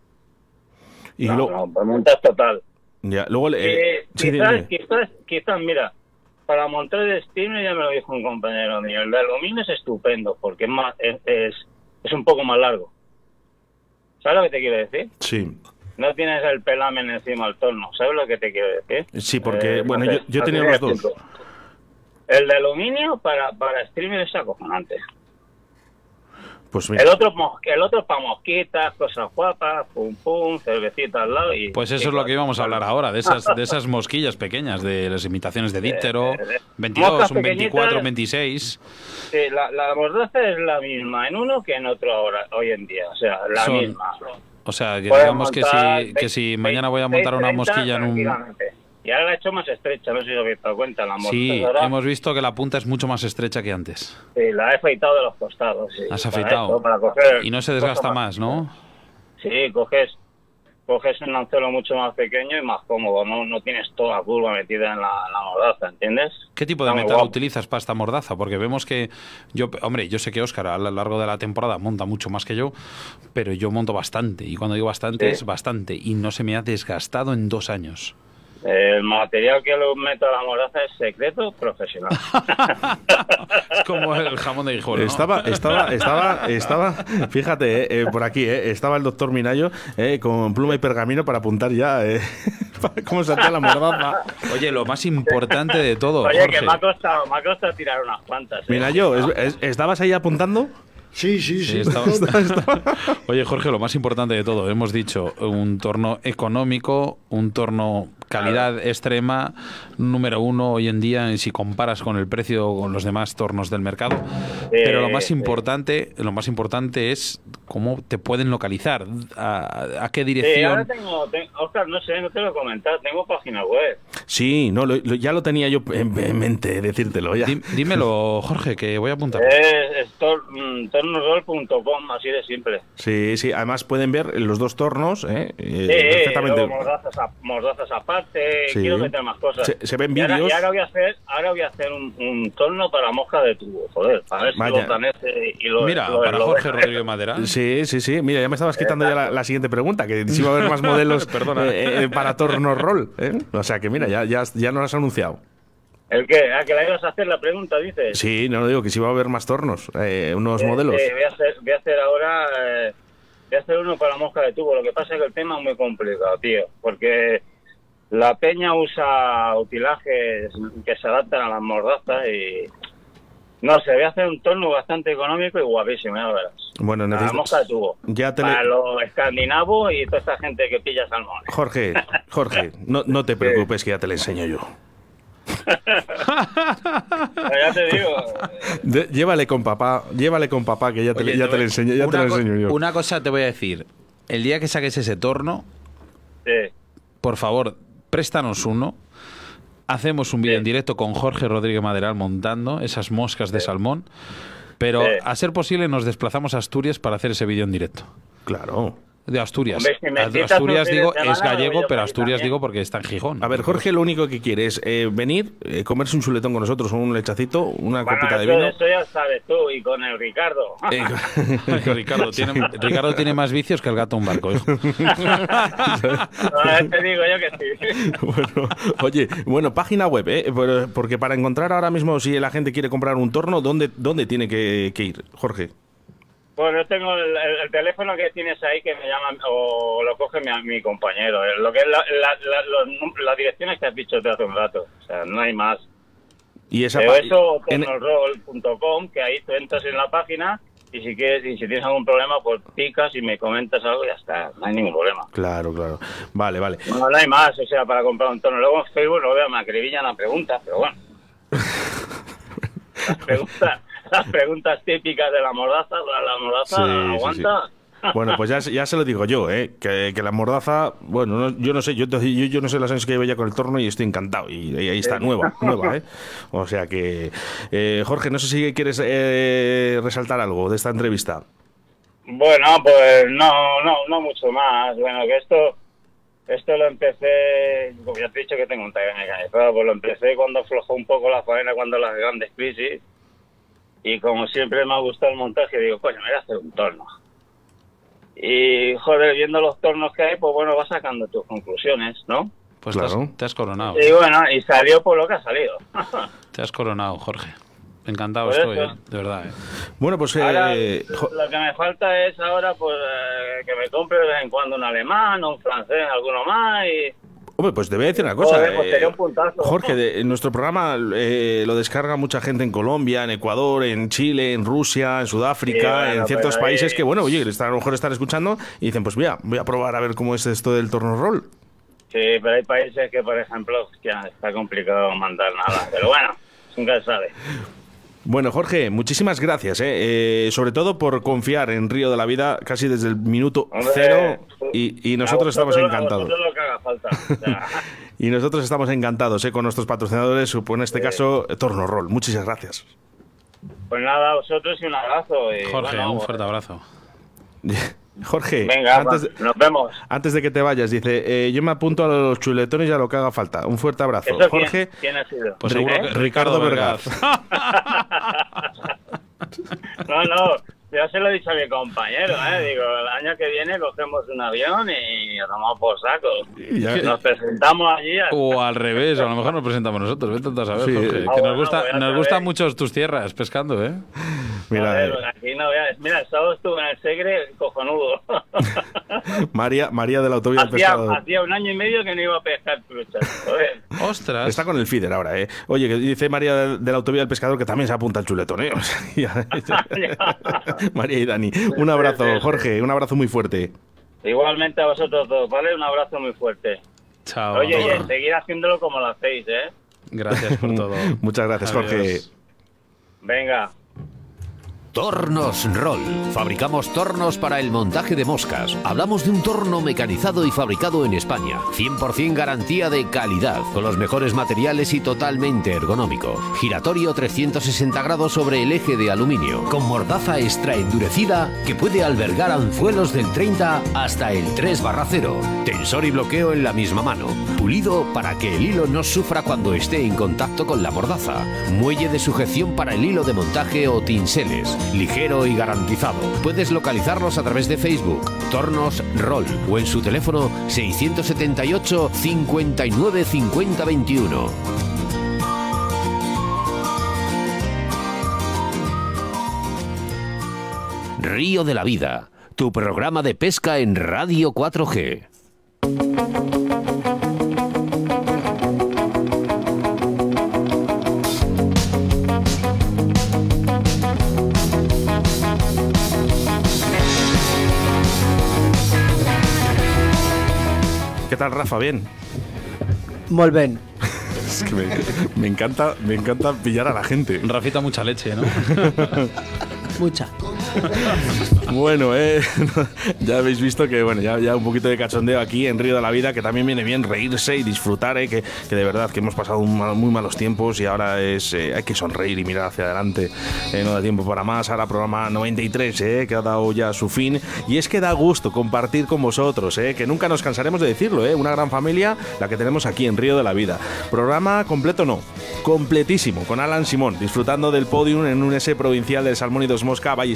[SPEAKER 1] y
[SPEAKER 9] no, pues montas total.
[SPEAKER 1] ya, luego eh,
[SPEAKER 9] Eh,
[SPEAKER 1] sí,
[SPEAKER 9] quizás, quizás, quizás, mira, para montar el steamer ya me lo dijo un compañero mío. El de aluminio es estupendo porque es, más, es, es, es un poco más largo. ¿Sabes lo que te quiero decir?
[SPEAKER 1] Sí.
[SPEAKER 9] No tienes el pelamen encima del torno. ¿Sabes lo que te quiero decir?
[SPEAKER 1] Sí, porque,
[SPEAKER 9] Eh,
[SPEAKER 1] bueno,
[SPEAKER 9] no
[SPEAKER 1] yo,
[SPEAKER 9] sé,
[SPEAKER 1] yo
[SPEAKER 9] así
[SPEAKER 1] tenía los dos.
[SPEAKER 9] El de aluminio para, para streamer es acojonante.
[SPEAKER 1] Pues mira,
[SPEAKER 9] El otro, el otro para mosquitas, cosas guapas, pum pum, cervecita al lado y...
[SPEAKER 2] Pues eso
[SPEAKER 9] y
[SPEAKER 2] es lo que íbamos a hablar ahora, de esas, de esas mosquillas pequeñas, de las imitaciones de díptero,
[SPEAKER 9] eh, eh,
[SPEAKER 2] 22,
[SPEAKER 9] moscas
[SPEAKER 2] un 24,
[SPEAKER 9] pequeñitas.
[SPEAKER 2] un 26.
[SPEAKER 9] Sí, la, la mordaza es la misma en uno que en otro ahora, hoy en día, o sea, la
[SPEAKER 2] Son-
[SPEAKER 9] misma.
[SPEAKER 2] O sea, que digamos que si, que si mañana voy a montar una
[SPEAKER 9] 30
[SPEAKER 2] mosquilla en un...
[SPEAKER 9] Y ahora la he hecho más estrecha, no sé si os habéis dado cuenta. La
[SPEAKER 2] Sí,
[SPEAKER 9] ahora,
[SPEAKER 2] hemos visto que la punta es mucho más estrecha que antes.
[SPEAKER 9] sí, la he afeitado de los costados. Sí,
[SPEAKER 2] Has afeitado.
[SPEAKER 9] eso, para coger
[SPEAKER 2] Y no se desgasta más, ¿no?
[SPEAKER 9] Sí, coges coges un anzuelo mucho más pequeño y más cómodo, no, no tienes toda la curva metida en la, la mordaza, ¿entiendes?
[SPEAKER 2] ¿Qué tipo de
[SPEAKER 9] Está
[SPEAKER 2] metal utilizas para esta mordaza? Porque vemos que yo, hombre, yo sé que Óscar a lo largo de la temporada monta mucho más que yo, pero yo monto bastante. Y cuando digo bastante
[SPEAKER 9] Sí.
[SPEAKER 2] es bastante. Y no se me ha desgastado en dos años.
[SPEAKER 9] El material que lo meto a la mordaza es secreto profesional.
[SPEAKER 2] Es como el jamón de Guijuelo, ¿no?
[SPEAKER 1] Estaba, estaba, estaba, estaba, fíjate, eh, eh, por aquí, eh, estaba el doctor Minayo eh, con pluma y pergamino para apuntar ya eh, para cómo se hacía la mordaza.
[SPEAKER 2] Oye, lo más importante de todo,
[SPEAKER 9] Oye,
[SPEAKER 2] Jorge.
[SPEAKER 9] que me ha costado, me ha costado tirar unas cuantas. ¿eh?
[SPEAKER 1] Minayo, ¿es- es- ¿estabas ahí apuntando?
[SPEAKER 5] Sí, sí,
[SPEAKER 2] Sí, estaba- Oye, Jorge, lo más importante de todo, hemos dicho un torno económico, un torno calidad extrema, número uno hoy en día si comparas con el precio con los demás tornos del mercado. Pero lo más
[SPEAKER 9] sí.
[SPEAKER 2] importante, lo más importante es cómo te pueden localizar, a, a qué
[SPEAKER 9] Sí,
[SPEAKER 2] dirección.
[SPEAKER 9] ahora tengo, ten- Oscar, no sé, no te lo he comentado, tengo página web.
[SPEAKER 1] Sí, no, lo- lo- ya lo tenía yo en, en mente, decírtelo ya.
[SPEAKER 2] Dí- Dímelo, Jorge, que voy a apuntar.
[SPEAKER 9] Es, es tor- mm, tornosroll.com, así de simple.
[SPEAKER 1] Sí, sí, además pueden ver los dos tornos, ¿eh? Eh,
[SPEAKER 9] Sí,
[SPEAKER 1] perfectamente.
[SPEAKER 9] luego mordazas, a- mordazas
[SPEAKER 1] Sí.
[SPEAKER 9] quiero meter más cosas.
[SPEAKER 1] Se- se ven
[SPEAKER 9] Y ahora-
[SPEAKER 1] vídeos.
[SPEAKER 9] Y ahora voy a hacer, ahora voy a hacer un, un torno para mosca de tubo, joder, para ver si
[SPEAKER 1] Vaya.
[SPEAKER 9] lo danese y lo
[SPEAKER 2] Mira,
[SPEAKER 9] lo-
[SPEAKER 2] para
[SPEAKER 9] lo-
[SPEAKER 2] Jorge Rodríguez Madera.
[SPEAKER 1] Sí, sí, sí. Mira, ya me estabas quitando ya la, la siguiente pregunta, que si va a haber más modelos
[SPEAKER 2] Perdona.
[SPEAKER 1] eh, eh, para tornos roll. ¿eh? O sea que mira, ya, ya, ya nos lo has anunciado.
[SPEAKER 9] ¿El qué? ¿A que la ibas a hacer la pregunta, dices?
[SPEAKER 1] Sí, no digo que si va a haber más tornos, eh, unos
[SPEAKER 9] Eh,
[SPEAKER 1] modelos.
[SPEAKER 9] eh, voy, a hacer, voy a hacer ahora, eh, voy a hacer uno para mosca de tubo. Lo que pasa es que el tema es muy complicado, tío, porque la peña usa utilajes que se adaptan a las mordazas y... No sé, voy a hacer un torno bastante económico y guapísimo, ya verás.
[SPEAKER 1] Bueno,
[SPEAKER 9] Para la
[SPEAKER 1] necesito...
[SPEAKER 9] mosca de tubo.
[SPEAKER 1] Ya te le-
[SPEAKER 9] Para los escandinavos y toda esta gente que pilla salmones.
[SPEAKER 1] Jorge, Jorge, no, no te preocupes que ya te lo enseño yo.
[SPEAKER 9] Ya te digo,
[SPEAKER 1] De- llévale con papá, llévale con papá que ya te,
[SPEAKER 2] Oye,
[SPEAKER 1] ya
[SPEAKER 2] te
[SPEAKER 1] te enseño, ya te
[SPEAKER 2] una
[SPEAKER 1] lo enseño yo.
[SPEAKER 2] Una cosa te voy a decir. El día que saques ese torno,
[SPEAKER 9] sí.
[SPEAKER 2] por favor, préstanos uno. Hacemos un vídeo en directo con Jorge Rodríguez Maderal montando esas moscas de salmón. Pero
[SPEAKER 9] Sí.
[SPEAKER 2] a ser posible nos desplazamos a Asturias para hacer ese vídeo en directo.
[SPEAKER 1] Claro.
[SPEAKER 2] De Asturias.
[SPEAKER 9] Hombre, si
[SPEAKER 2] Asturias digo es gallego, pero Asturias
[SPEAKER 9] también.
[SPEAKER 2] digo porque está en Gijón.
[SPEAKER 1] A ver, Jorge lo único que quiere es eh, venir, eh, comerse un chuletón con nosotros, un lechacito, una
[SPEAKER 9] Bueno,
[SPEAKER 1] copita de vino.
[SPEAKER 9] eso ya sabes tú y con el Ricardo.
[SPEAKER 1] Eh,
[SPEAKER 2] Ricardo, tiene, Ricardo tiene más vicios que el gato en un barco. hijo.
[SPEAKER 9] No, te digo yo que sí.
[SPEAKER 1] bueno, oye, bueno, página web, ¿eh? Por- porque para encontrar ahora mismo si la gente quiere comprar un torno, ¿dónde, dónde tiene que, que ir, Jorge?
[SPEAKER 9] Bueno, yo tengo el, el- el teléfono que tienes ahí que me llama o lo coge mi, mi compañero. eh, Lo que es la, la, la- los las direcciones que has dicho desde hace un rato. O sea, no hay más.
[SPEAKER 1] Y esa
[SPEAKER 9] Pero eso,
[SPEAKER 1] en-
[SPEAKER 9] que ahí tú entras en la página y si quieres y si tienes algún problema, pues picas y me comentas algo y ya está. No hay ningún problema.
[SPEAKER 1] Claro, claro. Vale, vale.
[SPEAKER 9] No, no hay más, o sea, para comprar un tono. Luego en Facebook lo veo, me acribillan las preguntas, pero bueno. Las preguntas, las preguntas típicas de la mordaza, la, mordaza
[SPEAKER 1] Sí, sí,
[SPEAKER 9] aguanta.
[SPEAKER 1] Bueno, pues ya, ya se lo digo yo, ¿eh? que, que la mordaza, bueno, no- yo no sé, yo, yo, yo no sé los años que llevo ya con el torno y estoy encantado. Y, y ahí está, nueva, nueva, ¿eh? O sea que, eh, Jorge, no sé si quieres eh, resaltar algo de esta entrevista.
[SPEAKER 9] Bueno, pues no, no, no mucho más. Bueno, que esto, esto lo empecé, como ya te he dicho que tengo un taller mecanizado, pues lo empecé cuando aflojó un poco la faena, cuando las grandes crisis. Y como siempre me ha gustado el montaje, digo, coño, me voy a hacer un torno. Y, joder, viendo los tornos que hay, pues bueno, vas sacando tus conclusiones, ¿no?
[SPEAKER 2] Pues
[SPEAKER 1] Claro.
[SPEAKER 2] te, has, te has coronado.
[SPEAKER 9] Y bueno, y salió por lo que ha salido.
[SPEAKER 2] Te has coronado, Jorge. Encantado
[SPEAKER 9] Por
[SPEAKER 2] estoy,
[SPEAKER 9] eso.
[SPEAKER 2] ¿eh? de verdad. ¿eh?
[SPEAKER 1] Bueno, pues
[SPEAKER 9] Ahora,
[SPEAKER 1] eh,
[SPEAKER 9] lo que me falta es ahora pues eh, que me compre de vez en cuando un alemán o un francés, alguno más y
[SPEAKER 1] Hombre, pues te voy a decir una cosa.
[SPEAKER 9] Pues
[SPEAKER 1] eh,
[SPEAKER 9] un puntazo.
[SPEAKER 1] Jorge, de- en nuestro programa eh, lo descarga mucha gente en Colombia, en Ecuador, en Chile, en Rusia, en Sudáfrica,
[SPEAKER 9] Sí,
[SPEAKER 1] en ciertos países que, bueno, oye, a lo mejor están escuchando y dicen, pues mira, voy a probar a ver cómo es esto del torno roll.
[SPEAKER 9] Sí, pero hay países que, por ejemplo, ya está complicado mandar nada. Pero bueno, nunca se sabe.
[SPEAKER 1] Bueno, Jorge, muchísimas gracias, eh, eh, sobre todo por confiar en Río de la Vida casi desde el minuto
[SPEAKER 9] Hombre,
[SPEAKER 1] cero y, y nosotros estamos encantados.
[SPEAKER 9] vosotros lo que haga falta. O sea,
[SPEAKER 1] Y nosotros estamos encantados eh, con nuestros patrocinadores, en este caso Torno Roll. Muchísimas gracias.
[SPEAKER 9] pues nada, a vosotros y un abrazo. Y,
[SPEAKER 2] Jorge,
[SPEAKER 9] bueno,
[SPEAKER 2] un fuerte abrazo.
[SPEAKER 1] Jorge,
[SPEAKER 9] Venga,
[SPEAKER 1] antes,
[SPEAKER 9] va, nos vemos.
[SPEAKER 1] antes de que te vayas, dice, eh, yo me apunto a los chuletones y a lo que haga falta. Un fuerte abrazo.
[SPEAKER 9] ¿Eso quién,
[SPEAKER 1] Jorge,
[SPEAKER 9] quién ha sido?
[SPEAKER 2] Pues
[SPEAKER 9] ¿Eh?
[SPEAKER 2] que
[SPEAKER 1] Ricardo Vergaz.
[SPEAKER 9] No, no, yo se lo he dicho a mi compañero, ¿eh? Digo, el año que viene cogemos un avión y nos vamos por saco.
[SPEAKER 1] Ya-
[SPEAKER 9] Nos presentamos allí. a-
[SPEAKER 2] O al revés, a lo mejor nos presentamos nosotros. Vete a saber,
[SPEAKER 1] Sí.
[SPEAKER 2] Jorge.
[SPEAKER 1] Ah,
[SPEAKER 2] que
[SPEAKER 9] bueno,
[SPEAKER 2] nos gusta, nos gustan mucho tus tierras pescando, ¿eh?
[SPEAKER 1] Mira,
[SPEAKER 9] Joder,
[SPEAKER 1] eh,
[SPEAKER 9] aquí no veas. Mira, el sábado estuve en el Segre cojonudo.
[SPEAKER 1] María, María de la Autovía del
[SPEAKER 9] hacía,
[SPEAKER 1] Pescado.
[SPEAKER 9] hacía un año y medio que no iba a pescar truchas. Joder.
[SPEAKER 2] Ostras.
[SPEAKER 1] Está con el feeder ahora, ¿eh? Oye, que dice María de, la Autovía del Pescador que también se apunta al chuletón, ¿eh? O sea, ya- María y Dani. Un abrazo, Jorge, un abrazo muy fuerte.
[SPEAKER 9] Igualmente a vosotros dos, ¿vale? Un abrazo muy fuerte.
[SPEAKER 2] Chao.
[SPEAKER 9] Oye,
[SPEAKER 2] Jorge.
[SPEAKER 9] seguir haciéndolo como lo hacéis, ¿eh?
[SPEAKER 2] Gracias por todo.
[SPEAKER 1] Muchas gracias, Jorge.
[SPEAKER 2] Adiós.
[SPEAKER 9] Venga.
[SPEAKER 3] Tornos Roll. Fabricamos tornos para el montaje de moscas. Hablamos de un torno mecanizado y fabricado en España. 100% garantía de calidad, con los mejores materiales y totalmente ergonómico. Giratorio 360 grados sobre el eje de aluminio, con mordaza extra endurecida que puede albergar anzuelos del 30 hasta el 3 barra 0. Tensor y bloqueo en la misma mano. Para que el hilo no sufra cuando esté en contacto con la mordaza. Muelle de sujeción para el hilo de montaje o tinseles. Ligero y garantizado. Puedes localizarlos a través de Facebook, Tornos Roll o en su teléfono 678 59 50 21. Río de la Vida, tu programa de pesca en Radio 4G.
[SPEAKER 1] Tal, Rafa? Bien.
[SPEAKER 10] Molt ben.
[SPEAKER 1] Es que me, me encanta, me encanta pillar a la gente.
[SPEAKER 2] Rafita, mucha leche, ¿no?
[SPEAKER 10] Mucha.
[SPEAKER 1] Bueno, eh, ya habéis visto que bueno, ya, un poquito de cachondeo aquí en Río de la Vida, que también viene bien reírse y disfrutar, eh, que, que de verdad que hemos pasado muy malos tiempos y ahora es eh, hay que sonreír y mirar hacia adelante. Eh, no da tiempo para más. Ahora programa 93, eh, que ha dado ya su fin. Y es que da gusto compartir con vosotros, que nunca nos cansaremos de decirlo, una gran familia la que tenemos aquí en Río de la Vida. Programa completo no, completísimo, con Alan Simón, disfrutando del podium en un S provincial del Salmón y Dos Mosca, Valle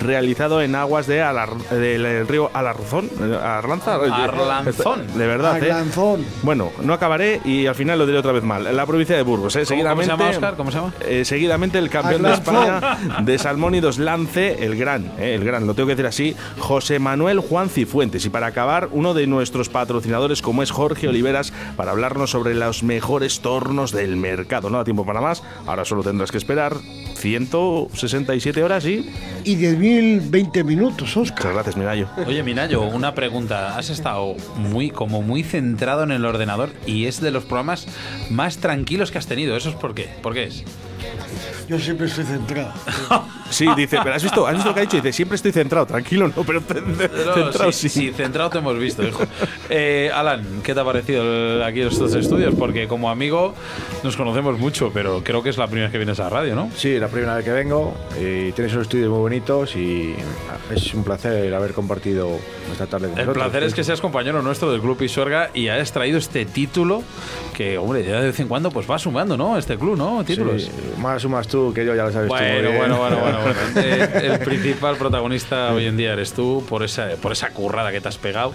[SPEAKER 1] realizado en aguas de Alar- del río Alarzón, Arlanza,
[SPEAKER 2] Arlanzón.
[SPEAKER 1] de verdad, eh.
[SPEAKER 10] Arlanzón.
[SPEAKER 1] Bueno, no acabaré y al final lo diré otra vez mal. La provincia de Burgos, ¿eh?
[SPEAKER 2] ¿Cómo- cómo se
[SPEAKER 1] Seguidamente,
[SPEAKER 2] llama? ¿Cómo se llama?
[SPEAKER 1] eh, seguidamente el campeón de. España de Salmónidos Lance, el gran, eh, el gran, lo tengo que decir así, José Manuel Juan Cifuentes. Y para acabar, uno de nuestros patrocinadores, como es Jorge Oliveras, para hablarnos sobre los mejores tornos del mercado. No da tiempo para más, ahora solo tendrás que esperar 167 horas y...
[SPEAKER 10] Y 10.020 minutos, Oscar.
[SPEAKER 1] Muchas gracias, Mirayo.
[SPEAKER 2] Oye, Minayo, una pregunta. Has estado muy, como muy centrado en el ordenador y es de los programas más tranquilos que has tenido. ¿Eso es por qué? ¿Por qué es?
[SPEAKER 10] Yo siempre estoy centrado.
[SPEAKER 1] Sí, dice, pero has visto, has visto lo que ha dicho, dice, siempre estoy centrado, tranquilo, no, pero
[SPEAKER 2] No,
[SPEAKER 1] centrado
[SPEAKER 2] sí,
[SPEAKER 1] sí.
[SPEAKER 2] sí, centrado te hemos visto, hijo. Eh, Alan, ¿qué te ha parecido el- aquí estos estudios? Porque como amigo nos conocemos mucho, pero creo que es la primera vez que vienes a la radio, ¿no?
[SPEAKER 5] Sí, la primera vez que vengo y tienes unos estudios muy bonitos y es un placer haber compartido esta tarde con
[SPEAKER 2] El
[SPEAKER 5] vosotros.
[SPEAKER 2] placer es que seas compañero nuestro del Club Pisuerga y hayas traído este título que, hombre, ya de vez en cuando pues va sumando, ¿no? Este club, ¿no? Títulos.
[SPEAKER 5] Sí, más sumas tú, que yo ya lo sabes
[SPEAKER 2] Bueno, bueno, bueno, bueno, bueno. Eh, El principal protagonista hoy en día eres tú por esa, por esa currada que te has pegado.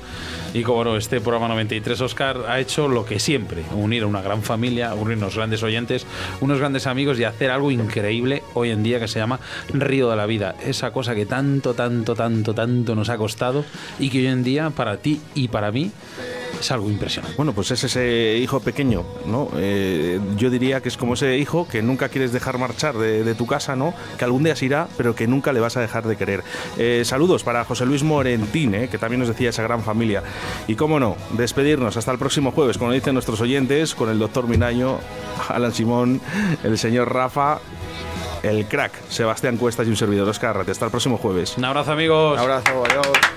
[SPEAKER 2] Y como no, este programa 93, Oscar, ha hecho lo que siempre, unir a una gran familia, unir unos grandes oyentes, unos grandes amigos y hacer algo increíble hoy en día que se llama Río de la Vida. Esa cosa que tanto, tanto, tanto, tanto nos ha costado y que hoy en día para ti y para mí es algo impresionante.
[SPEAKER 1] Bueno, pues es ese hijo pequeño, ¿no? Eh, yo diría que es como ese hijo que nunca quieres dejar marchar de, de tu casa, ¿no? Que algún día se irá, pero que nunca le vas a dejar de querer. Eh, saludos para José Luis Morentín, ¿eh? que también nos decía esa gran familia. Y cómo no, despedirnos hasta el próximo jueves, como dicen nuestros oyentes, con el doctor Minaño, Alan Simón, el señor Rafa, el crack, Sebastián Cuestas y un servidor Oscar Arrate. Hasta el próximo jueves.
[SPEAKER 2] Un abrazo, amigos.
[SPEAKER 5] Un abrazo, adiós.